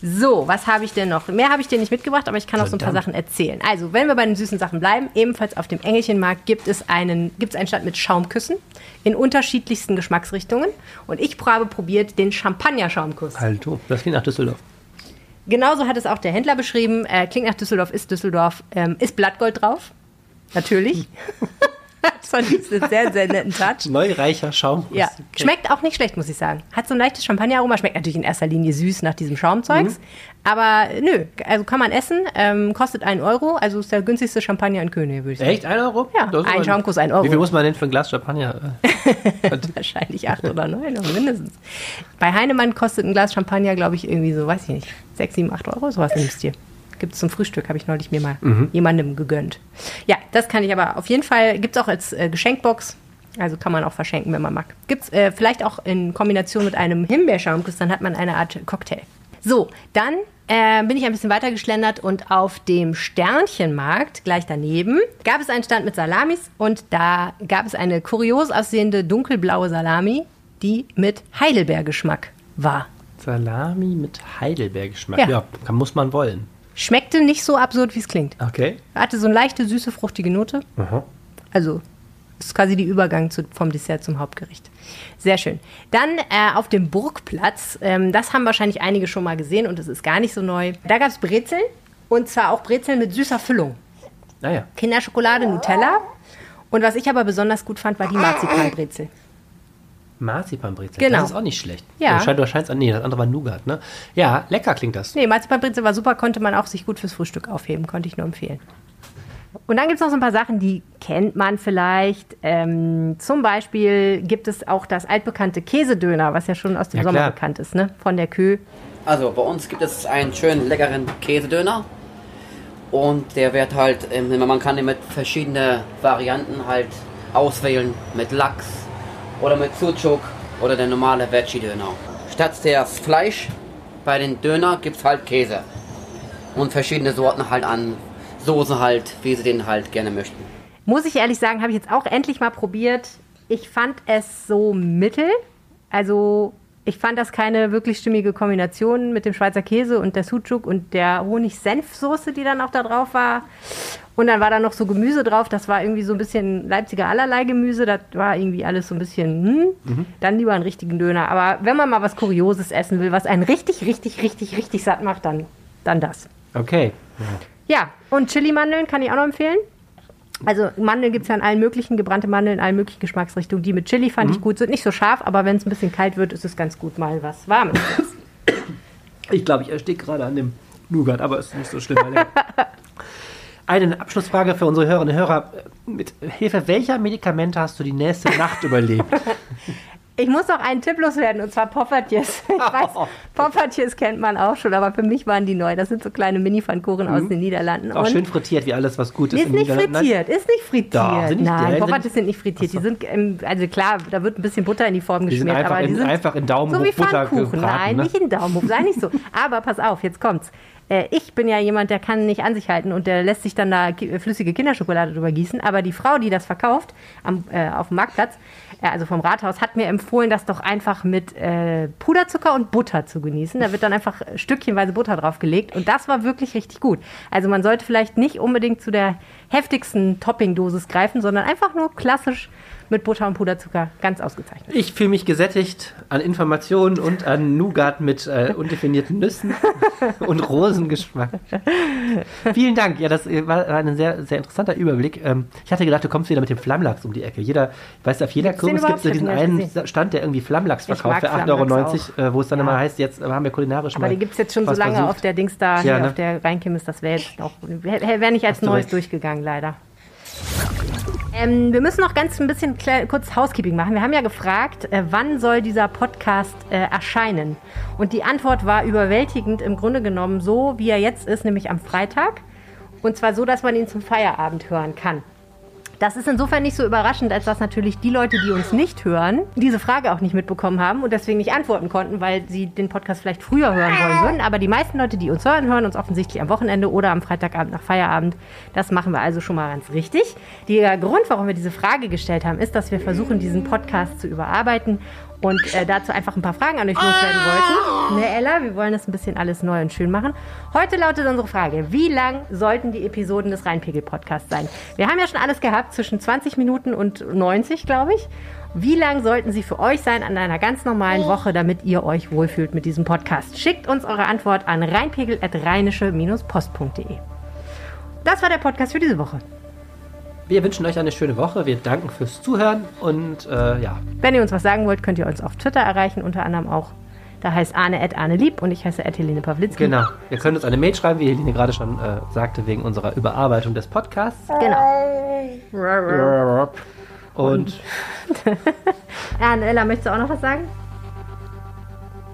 So, was habe ich denn noch? Mehr habe ich dir nicht mitgebracht, aber ich kann auch so ein paar Verdammt. Sachen erzählen. Also, wenn wir bei den süßen Sachen bleiben, ebenfalls auf dem Engelchenmarkt gibt es einen, gibt es einen Stand mit Schaumküssen in unterschiedlichsten Geschmacksrichtungen. Und ich habe probiert den Champagner-Schaumkuss. Alto, das klingt nach Düsseldorf. Genauso hat es auch der Händler beschrieben. Äh, klingt nach Düsseldorf, ist Düsseldorf. Ähm, ist Blattgold drauf? Natürlich. das fand ich einen sehr, sehr netten Touch. Neureicher Schaum. Ja, schmeckt auch nicht schlecht, muss ich sagen. Hat so ein leichtes Champagneraroma, schmeckt natürlich in erster Linie süß nach diesem Schaumzeugs. Aber nö, also kann man essen, ähm, kostet 1 Euro, also ist der günstigste Champagner in König, würde ich sagen. Echt? Ein Euro? Ja, Das ein Schaumkuss, ein Euro. Wie viel muss man denn für ein Glas Champagner? äh, Wahrscheinlich 8 oder 9, aber mindestens. Bei Heinemann kostet ein Glas Champagner, glaube ich, irgendwie so, weiß ich nicht, 6, 7, 8 Euro, sowas nimmst du dir. Gibt es zum Frühstück, habe ich neulich mir mal jemandem gegönnt. Ja, das kann ich aber auf jeden Fall, gibt es auch als äh, Geschenkbox. Also kann man auch verschenken, wenn man mag. Gibt es äh, vielleicht auch in Kombination mit einem Himbeerschaumkuss, dann hat man eine Art Cocktail. So, dann äh, bin ich ein bisschen weiter geschlendert und auf dem Sternchenmarkt gleich daneben gab es einen Stand mit Salamis und da gab es eine kurios aussehende dunkelblaue Salami, die mit Heidelbeergeschmack war. Salami mit Heidelbeergeschmack. Ja. Ja, kann, muss man wollen. Schmeckte nicht so absurd, wie es klingt. Okay. Hatte so eine leichte, süße, fruchtige Note. Also ist quasi die Übergang zu, vom Dessert zum Hauptgericht. Sehr schön. Dann äh, auf dem Burgplatz, ähm, das haben wahrscheinlich einige schon mal gesehen und es ist gar nicht so neu. Da gab es Brezeln und zwar auch Brezeln mit süßer Füllung. Naja. Kinderschokolade, Nutella. Und was ich aber besonders gut fand, war die Marzipanbrezel. Marzipanbrezel. Genau. Das ist auch nicht schlecht. Ja. Du scheint, du scheinst, nee, das andere war Nougat, ne? Ja, lecker klingt das. Nee, Marzipanbrezel war super, konnte man auch sich gut fürs Frühstück aufheben, konnte ich nur empfehlen. Und dann gibt es noch so ein paar Sachen, die kennt man vielleicht. Ähm, zum Beispiel gibt es auch das altbekannte Käsedöner, was ja schon aus dem Ja, Sommer klar. bekannt ist, ne? Von der Kö. Also bei uns gibt es einen schönen leckeren Käsedöner und der wird halt, ähm, man kann den mit verschiedenen Varianten halt auswählen, mit Lachs oder mit Sucuk oder der normale Veggie-Döner. statt der Fleisch bei den Döner gibt es halt Käse. Und verschiedene Sorten halt an Soßen halt, wie sie den halt gerne möchten. Muss ich ehrlich sagen, habe ich jetzt auch endlich mal probiert. Ich fand es so mittel. Also ich fand das keine wirklich stimmige Kombination mit dem Schweizer Käse und der Sucuk und der Honig-Senf-Soße, die dann auch da drauf war. Und dann war da noch so Gemüse drauf. Das war irgendwie so ein bisschen Leipziger allerlei Gemüse. Das war irgendwie alles so ein bisschen, hm, dann lieber einen richtigen Döner. Aber wenn man mal was Kurioses essen will, was einen richtig, richtig, richtig, richtig satt macht, dann, dann das. Okay. Ja, und Chili-Mandeln kann ich auch noch empfehlen. Also Mandeln gibt es ja in allen möglichen, gebrannte Mandeln in allen möglichen Geschmacksrichtungen. Die mit Chili fand ich gut, sind nicht so scharf, aber wenn es ein bisschen kalt wird, ist es ganz gut, mal was Warmes. Ich glaube, ich ersticke gerade an dem Nougat, aber ist nicht so schlimm. Eine Abschlussfrage für unsere Hörerinnen und Hörer. Mit Hilfe welcher Medikamente hast du die nächste Nacht überlebt? Ich muss noch einen Tipp loswerden, und zwar Poffertjes. Ich weiß, Poffertjes kennt man auch schon, aber für mich waren die neu. Das sind so kleine Mini-Pfannkuchen aus den Niederlanden. Auch Und- schön frittiert, wie alles, was gut ist. Ist in nicht frittiert, ist nicht frittiert. Doch, sind nicht- Nein, die Poffertjes sind- nicht frittiert. Die sind, ähm, also klar, da wird ein bisschen Butter in die Form Die geschmiert, aber die in- sind einfach in Daumen so wie Butter Pfannkuchen. gebraten, Nein, ne? nicht in Daumen hoch, sei nicht so. Aber pass auf, jetzt kommt's. Äh, Ich bin ja jemand, der kann nicht an sich halten und der lässt sich dann da flüssige Kinderschokolade drüber gießen. Aber die Frau, die das verkauft am, äh, auf dem Marktplatz, also vom Rathaus, hat mir empfohlen, das doch einfach mit äh, Puderzucker und Butter zu genießen. Da wird dann einfach stückchenweise Butter draufgelegt und das war wirklich richtig gut. Also man sollte vielleicht nicht unbedingt zu der heftigsten Topping-Dosis greifen, sondern einfach nur klassisch mit Butter und Puderzucker. Ganz ausgezeichnet. Ich fühle mich gesättigt an Informationen und an Nougat mit äh, undefinierten Nüssen und Rosengeschmack. Vielen Dank. Ja, das äh, war ein sehr, sehr interessanter Überblick. Ähm, ich hatte gedacht, du kommst wieder mit dem Flammlachs um die Ecke. Jeder, weißt du, auf jeder Kirmes gibt es diesen einen Stand, der irgendwie Flammlachs verkauft für 8,90 Euro, äh, wo es dann Ja. immer heißt, jetzt haben wir kulinarisch Aber mal die gibt es jetzt schon so lange versucht. auf der Dings da, Ja, ne? auf der Rheinkimmis. Das wäre jetzt noch, wäre wär nicht als Neues recht. durchgegangen, leider. Ähm, wir müssen noch ganz ein bisschen kurz Housekeeping machen. Wir haben ja gefragt, äh, wann soll dieser Podcast äh, erscheinen? Und die Antwort war überwältigend im Grunde genommen so, wie er jetzt ist, nämlich am Freitag. Und zwar so, dass man ihn zum Feierabend hören kann. Das ist insofern nicht so überraschend, als dass natürlich die Leute, die uns nicht hören, diese Frage auch nicht mitbekommen haben und deswegen nicht antworten konnten, weil sie den Podcast vielleicht früher hören wollen würden. Aber die meisten Leute, die uns hören, hören uns offensichtlich am Wochenende oder am Freitagabend nach Feierabend. Das machen wir also schon mal ganz richtig. Der Grund, warum wir diese Frage gestellt haben, ist, dass wir versuchen, diesen Podcast zu überarbeiten und äh, dazu einfach ein paar Fragen an euch loswerden wollten. Ne, Ella, wir wollen das ein bisschen alles neu und schön machen. Heute lautet unsere Frage, wie lang sollten die Episoden des Rheinpegel-Podcasts sein? Wir haben ja schon alles gehabt, zwischen 20 Minuten und 90, glaube ich. Wie lang sollten sie für euch sein an einer ganz normalen Woche, damit ihr euch wohlfühlt mit diesem Podcast? Schickt uns eure Antwort an rheinpegel.rheinische-post.de. Das war der Podcast für diese Woche. Wir wünschen euch eine schöne Woche. Wir danken fürs Zuhören und äh, ja, Wenn ihr uns was sagen wollt, könnt ihr uns auf Twitter erreichen, unter anderem auch. Da heißt Arne at Arne Lieb und ich heiße at Helene Pawlitzki. genau. Ihr könnt uns eine Mail schreiben, wie Helene gerade schon äh, sagte, wegen unserer Überarbeitung des Podcasts. Genau. Und Ja, und Ella, möchtest du auch noch was sagen?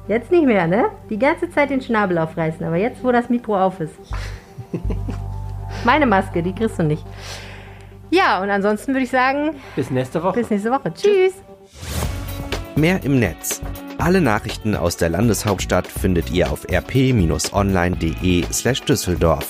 Jetzt nicht mehr, ne? Die ganze Zeit den Schnabel aufreißen, aber jetzt, wo das Mikro auf ist. Meine Maske, die kriegst du nicht. Ja, und ansonsten würde ich sagen, bis nächste Woche. bis nächste Woche. Tschüss. Mehr im Netz. Alle Nachrichten aus der Landeshauptstadt findet ihr auf rp-online.de slash Düsseldorf.